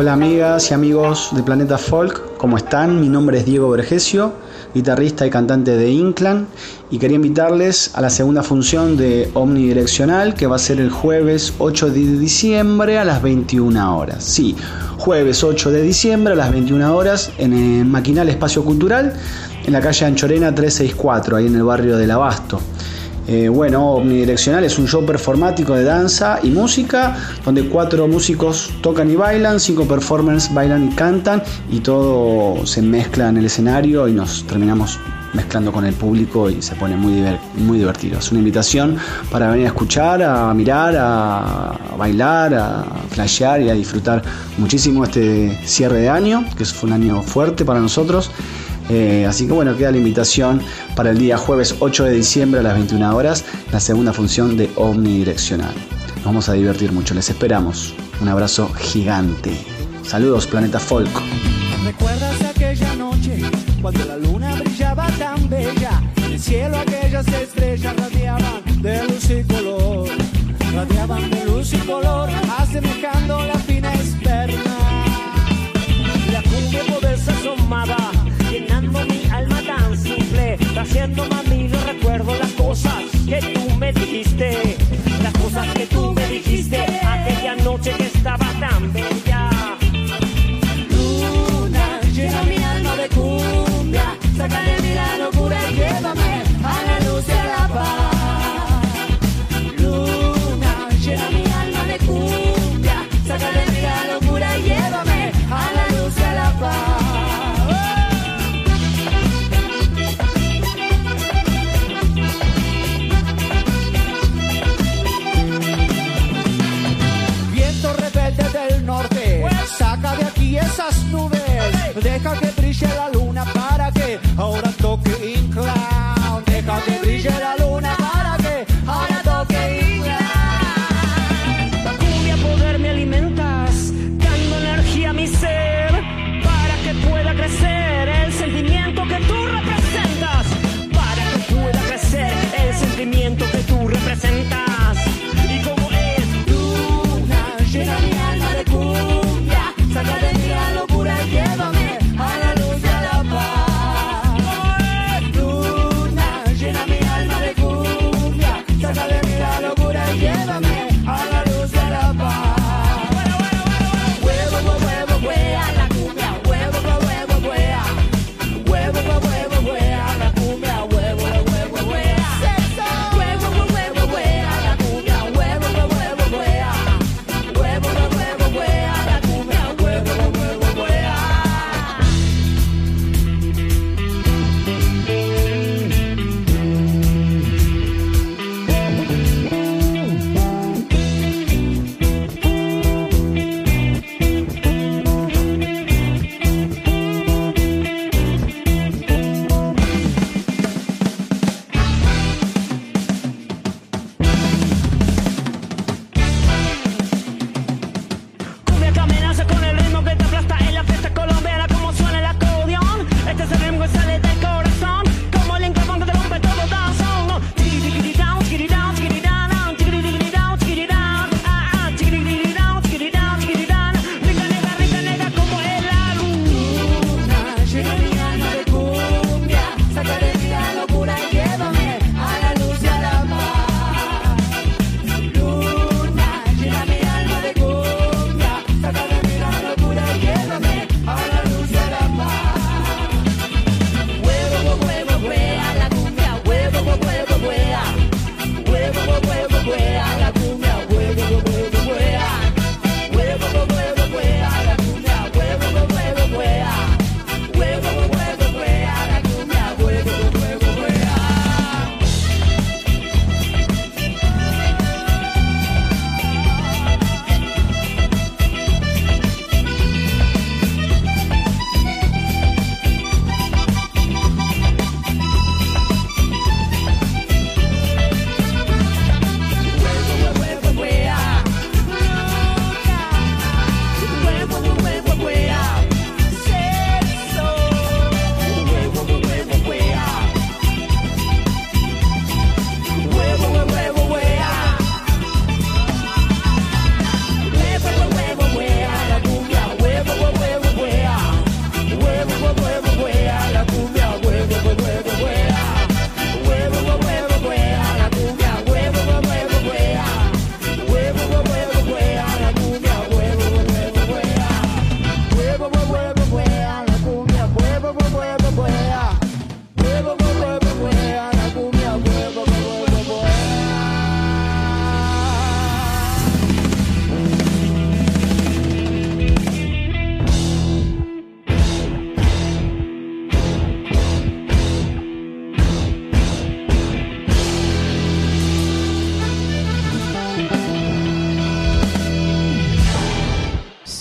Hola amigas y amigos de Planeta Folk, ¿cómo están? Mi nombre es Diego Vergesio, guitarrista y cantante de Inclan y quería invitarles a la segunda función de Omnidireccional que va a ser el jueves 8 de diciembre a las 21 horas. Sí, jueves 8 de diciembre a las 21 horas en el Maquinal Espacio Cultural en la calle Anchorena 364, ahí en el barrio del Abasto. Eh, bueno, Omnidireccional es un show performático de danza y música, donde cuatro músicos tocan y bailan, cinco performers bailan y cantan, y todo se mezcla en el escenario y nos terminamos mezclando con el público y se pone muy, muy divertido. Es una invitación para venir a escuchar, a mirar, a bailar, a flashear y a disfrutar muchísimo este cierre de año, que fue un año fuerte para nosotros. Eh, así que bueno, queda la invitación para el día jueves 8 de diciembre a las 21 horas, la segunda función de Omnidireccional. Nos vamos a divertir mucho, les esperamos. Un abrazo gigante. Saludos, Planeta Folk. ¿Recuerdas aquella noche cuando la luna brillaba tan bella? En el cielo aquellas estrellas radiaban de luz y color. Radiaban de luz y color, asemejando la aquella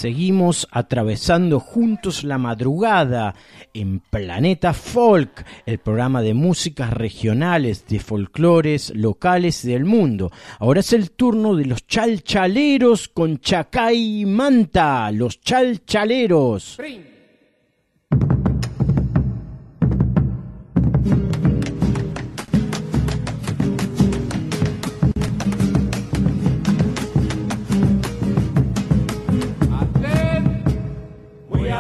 seguimos atravesando juntos la madrugada en Planeta Folk, el programa de músicas regionales, de folclores locales del mundo. Ahora es el turno de los chalchaleros con Chacay Manta, los chalchaleros.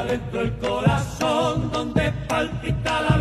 Adentro el corazón donde palpita la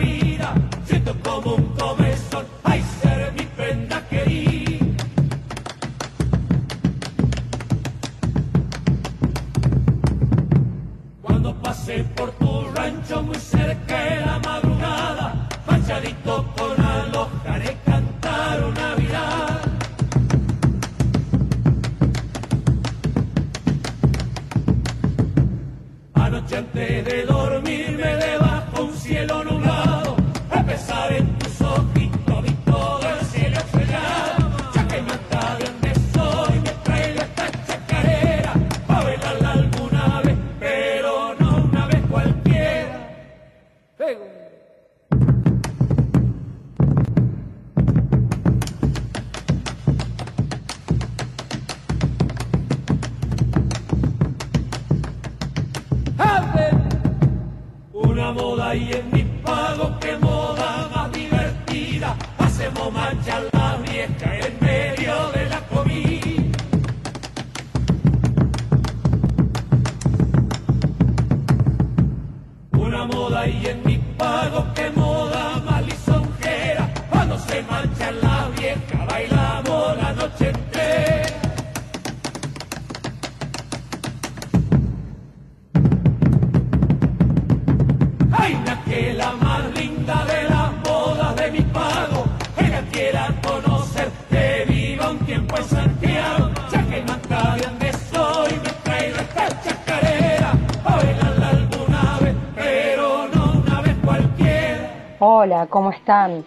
Hola, ¿cómo están?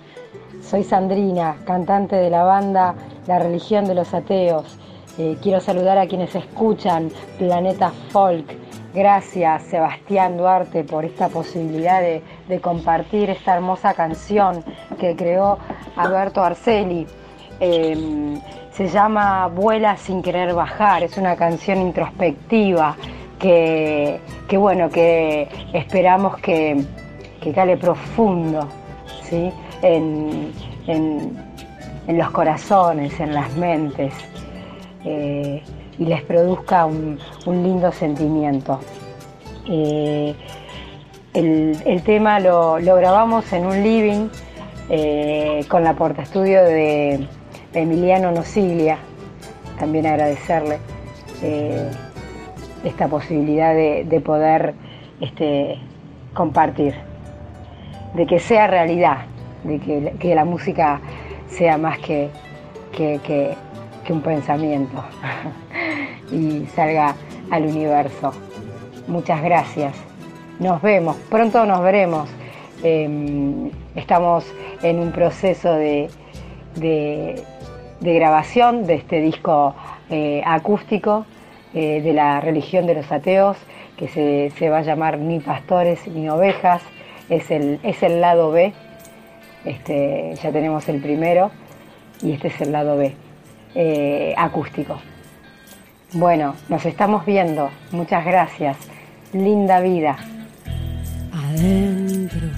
Soy Sandrina, cantante de la banda La Religión de los Ateos. Eh, quiero saludar a quienes escuchan Planeta Folk. Gracias, Sebastián Duarte, por esta posibilidad de, compartir esta hermosa canción que creó Alberto Arceli. Eh, se llama Vuela sin querer bajar, es una canción introspectiva que, que bueno, que esperamos que, que cale profundo en, en- los corazones, en las mentes eh, y les produzca un, un lindo sentimiento. Eh, el, el tema lo, lo grabamos en un living eh, con la porta estudio de Emiliano Nosiglia. También agradecerle esta posibilidad de, de poder este, compartir, de que sea realidad, de que, que la música sea más que, que- que- un pensamiento [laughs] y salga al universo. Muchas gracias. Nos vemos, pronto nos veremos. Eh, estamos en un proceso de, de- de grabación de este disco eh, acústico eh, de la religión de los ateos, que se, se va a llamar Ni pastores ni ovejas. Es el, lado B. Este, ya tenemos el primero y este es el lado B, eh, acústico. Bueno, nos estamos viendo. Muchas gracias. Linda vida. adentro.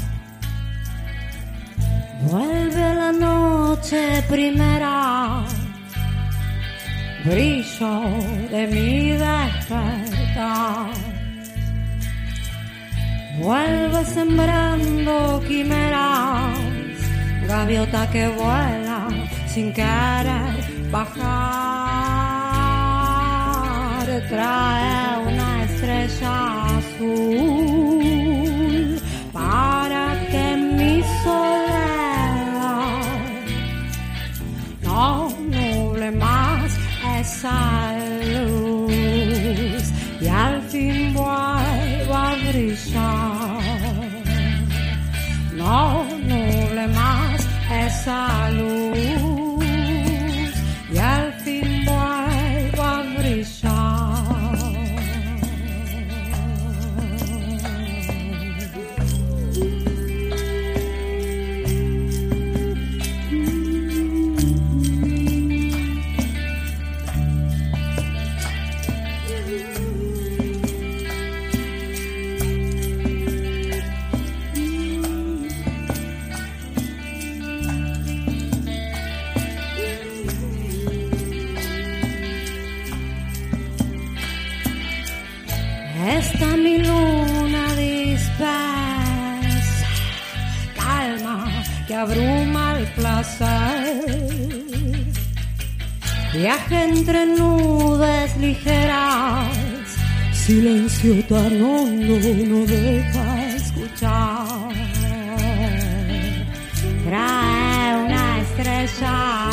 Vuelve la noche primera, brillo de mi despertar. Vuelve sembrando quimeras, gaviota que vuela sin querer bajar. Trae una estrella azul para que mi soledad no nuble más esa esa Viaje entre nubes ligeras, silencio tan hondo no deja escuchar. Trae una estrella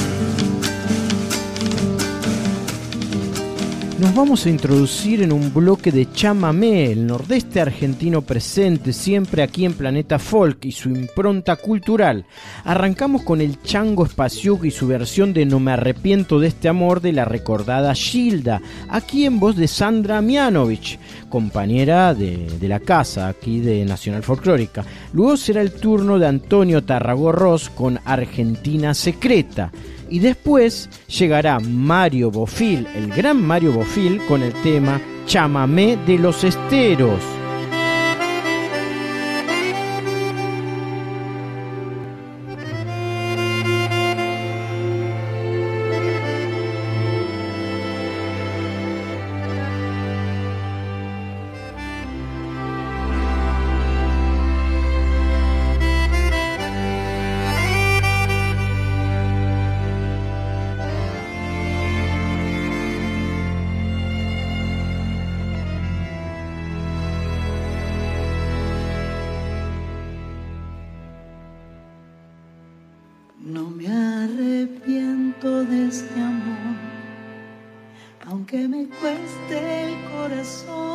Nos vamos a introducir en un bloque de chamamé, el nordeste argentino presente siempre aquí en Planeta Folk y su impronta cultural. Arrancamos con el Chango Espaciuc y su versión de No me arrepiento de este amor de la recordada Gilda, aquí en voz de Sandra Mianovich, compañera de, de la casa aquí de Nacional Folclórica. Luego será el turno de Antonio Tarragorros con Argentina Secreta. Y después llegará Mario Bofil, el gran Mario Bofil, con el tema Chamamé de los Esteros. Cueste el corazón.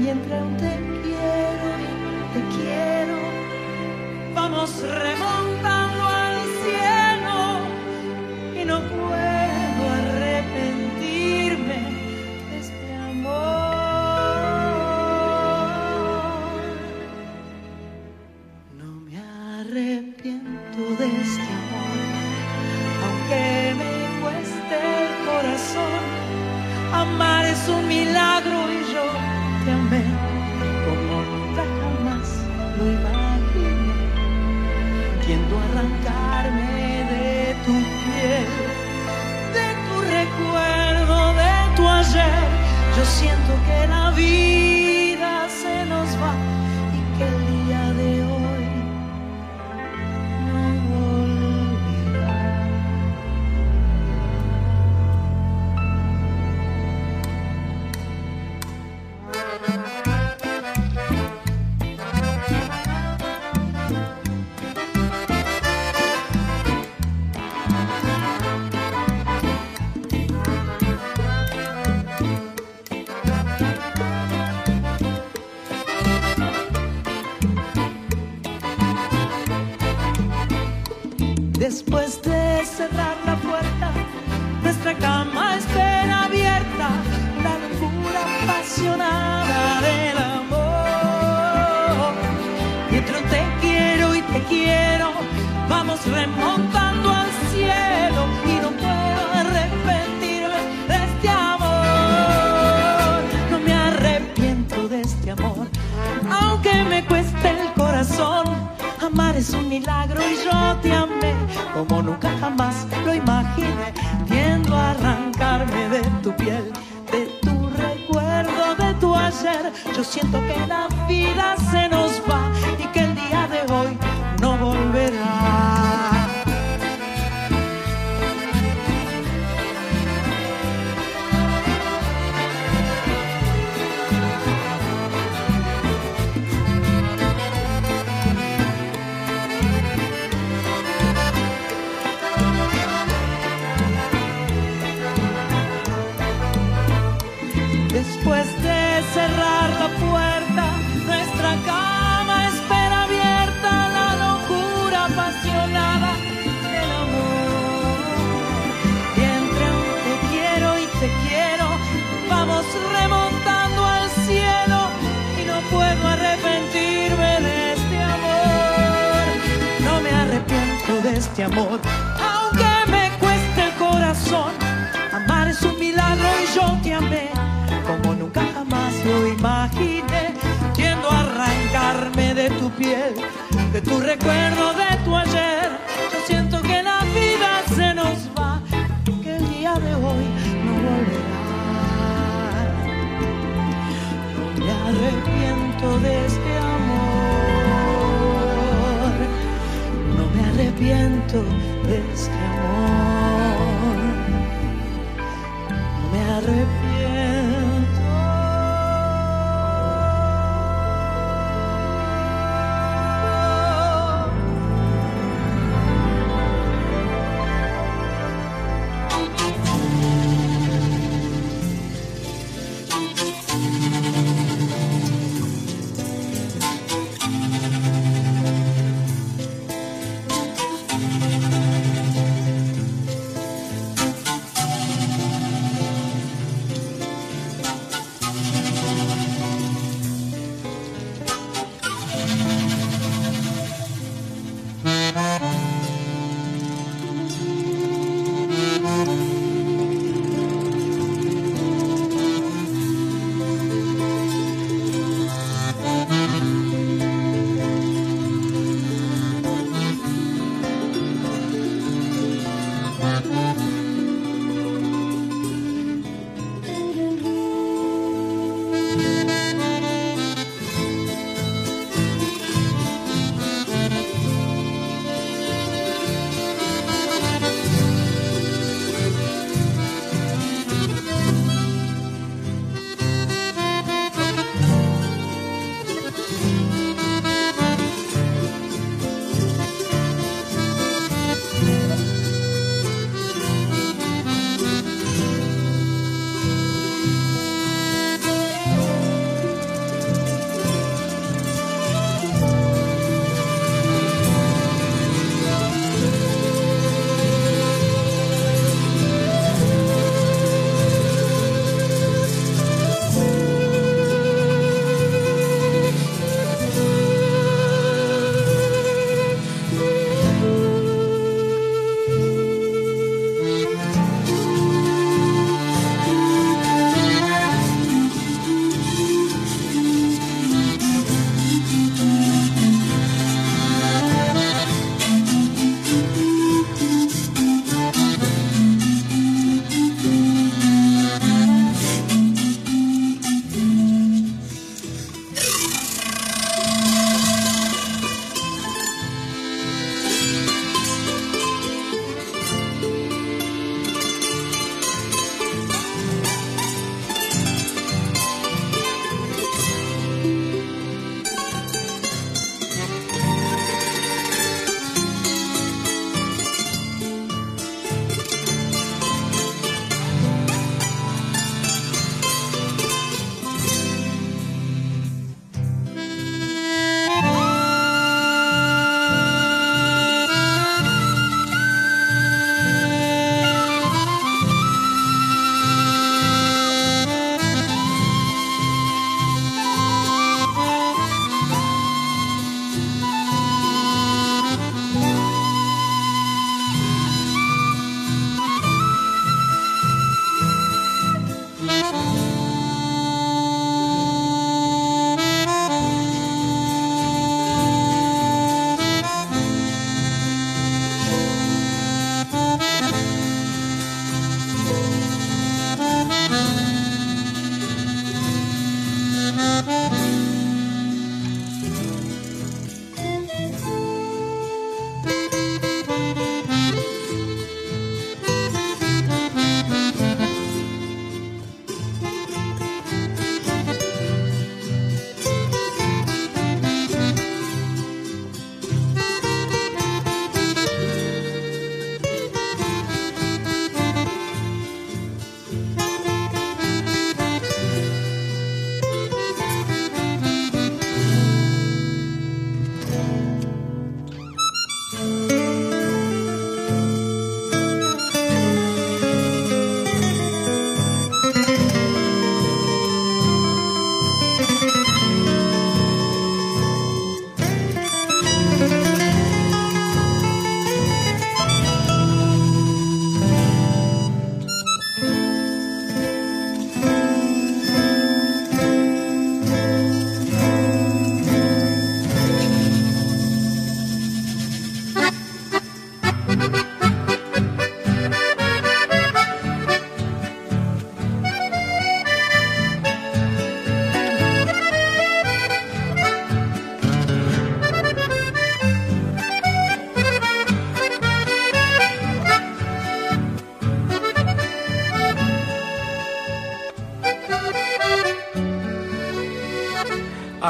Y entre un te quiero y te quiero, vamos remontando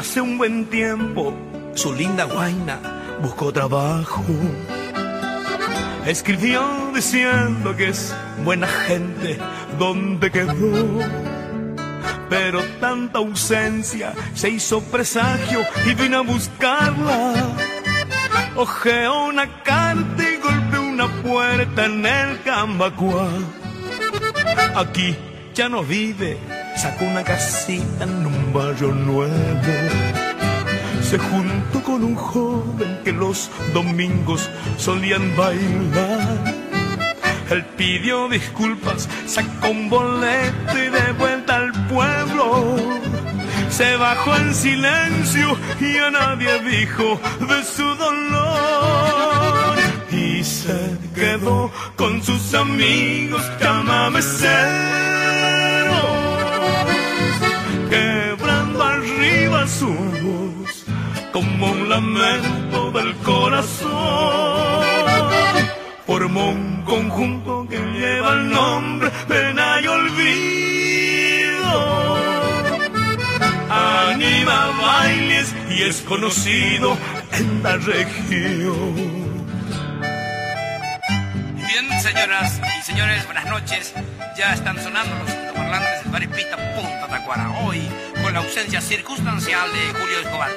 Hace un buen tiempo su linda guaina buscó trabajo. Escribió diciendo que es buena gente donde quedó. Pero tanta ausencia se hizo presagio y vino a buscarla. Ojeó una carta y golpeó una puerta en el Cambacuá. Aquí ya no vive, sacó una casita en un barrio nuevo. Se juntó con un joven que los domingos solían bailar. Él pidió disculpas, sacó un boleto y de vuelta al pueblo. Se bajó en silencio y a nadie dijo de su dolor. Y se quedó con sus amigos chamameceros, quebrando como un lamento del corazón. Formó un conjunto que lleva el nombre pena y olvido. Anima bailes y es conocido en la región. Bien, señoras y señores, buenas noches. Ya están sonando los altoparlantes del Baripita Punta Tacuara. Hoy, con la ausencia circunstancial de Julio Escobar,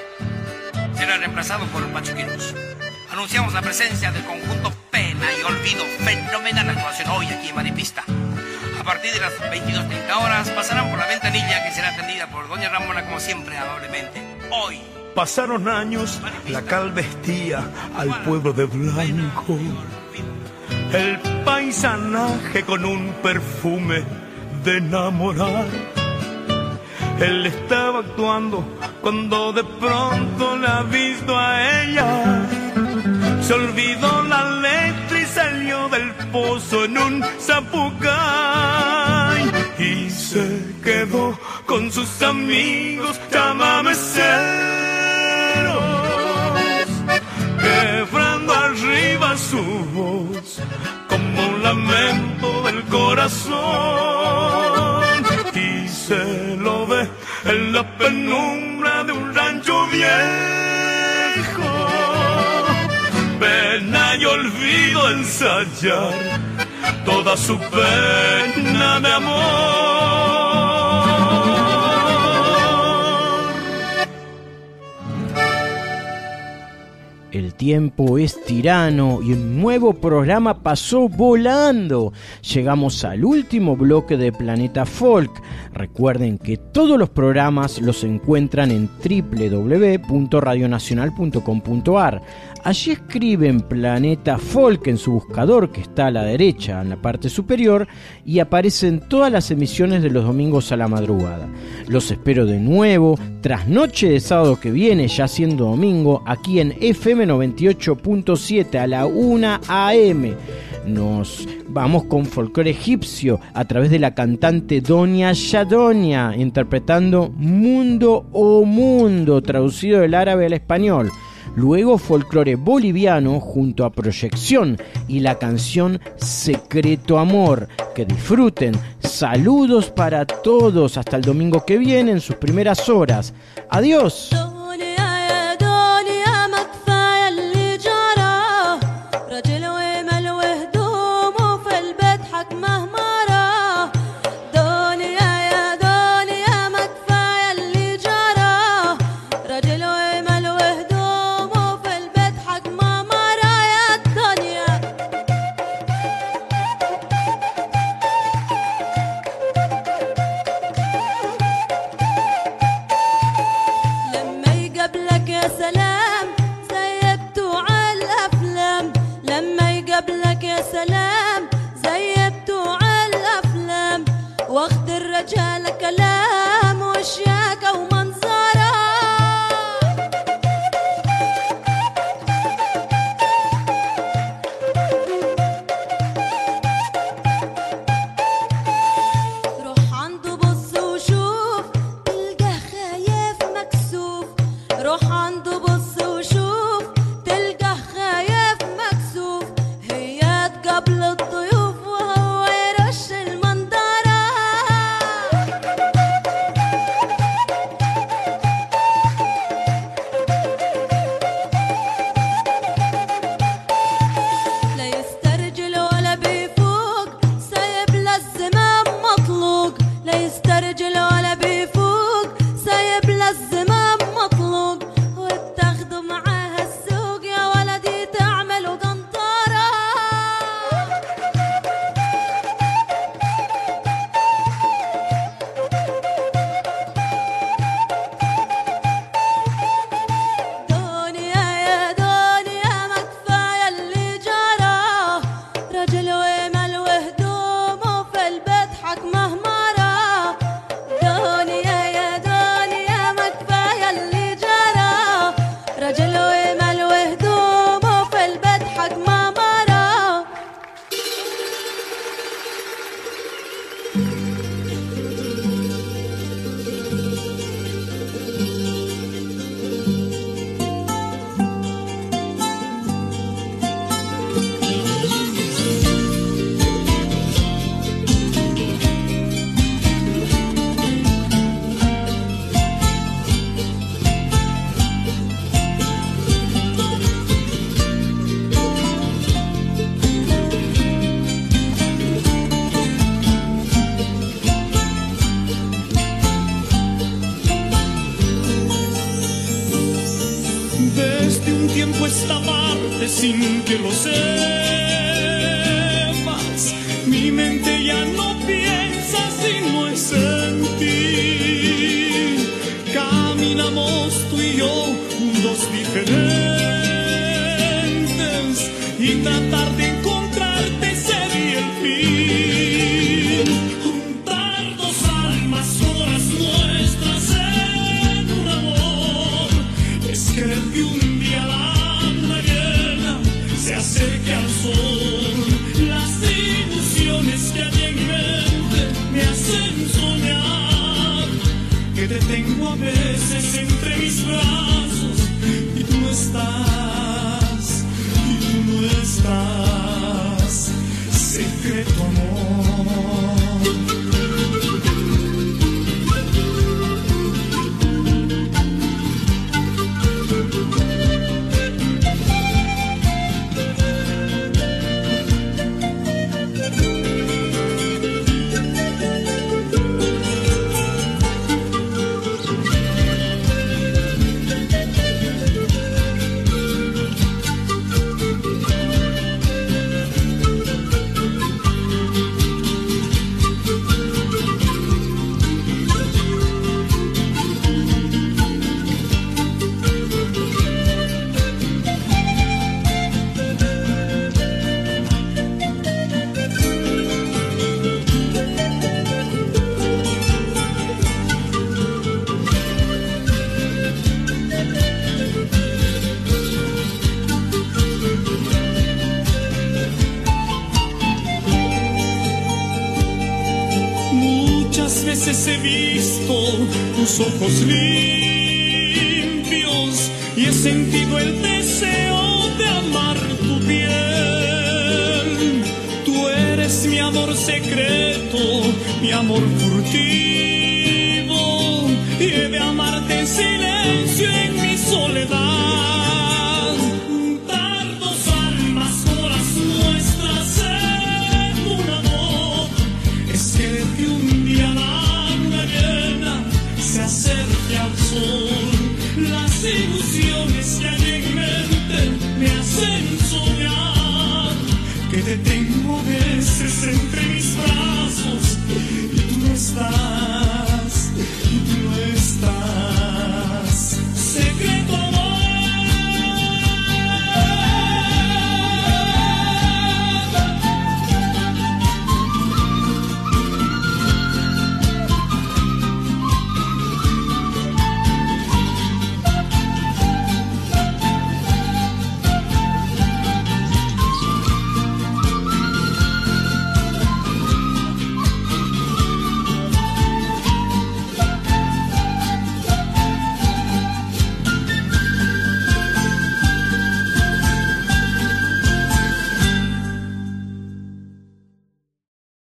será reemplazado por Pacho Quiroz. Anunciamos la presencia del conjunto Pena y Olvido. Fenomenal actuación hoy aquí en Maripista. A partir de las 22.30 horas pasarán por la ventanilla que será atendida por Doña Ramona como siempre amablemente. Hoy Pasaron años, la cal vestía al pueblo de blanco. El paisanaje con un perfume de enamorar. Él estaba actuando cuando de pronto la ha visto a ella. Se olvidó la letra y salió del pozo en un zapucay. Y se quedó con sus amigos chamameceros. Quebrando arriba su voz como un lamento del corazón. Se lo ve en la penumbra de un rancho viejo pena y olvido ensayar toda su pena de amor. El tiempo es tirano y un nuevo programa pasó volando. Llegamos al último bloque de Planeta Folk. Recuerden que todos los programas los encuentran en www.radionacional.com.ar. Allí escriben Planeta Folk en su buscador que está a la derecha en la parte superior y aparecen todas las emisiones de los domingos a la madrugada. Los espero de nuevo tras noche de sábado que viene, ya siendo domingo, aquí en FM 98.7 a la 1 AM. Nos vamos con folclore egipcio a través de la cantante Doña Yadonia, interpretando Mundo o Mundo, traducido del árabe al español. Luego folclore boliviano junto a Proyección y la canción Secreto Amor. Que disfruten. Saludos para todos. Hasta el domingo que viene en sus primeras horas. Adiós. Ojos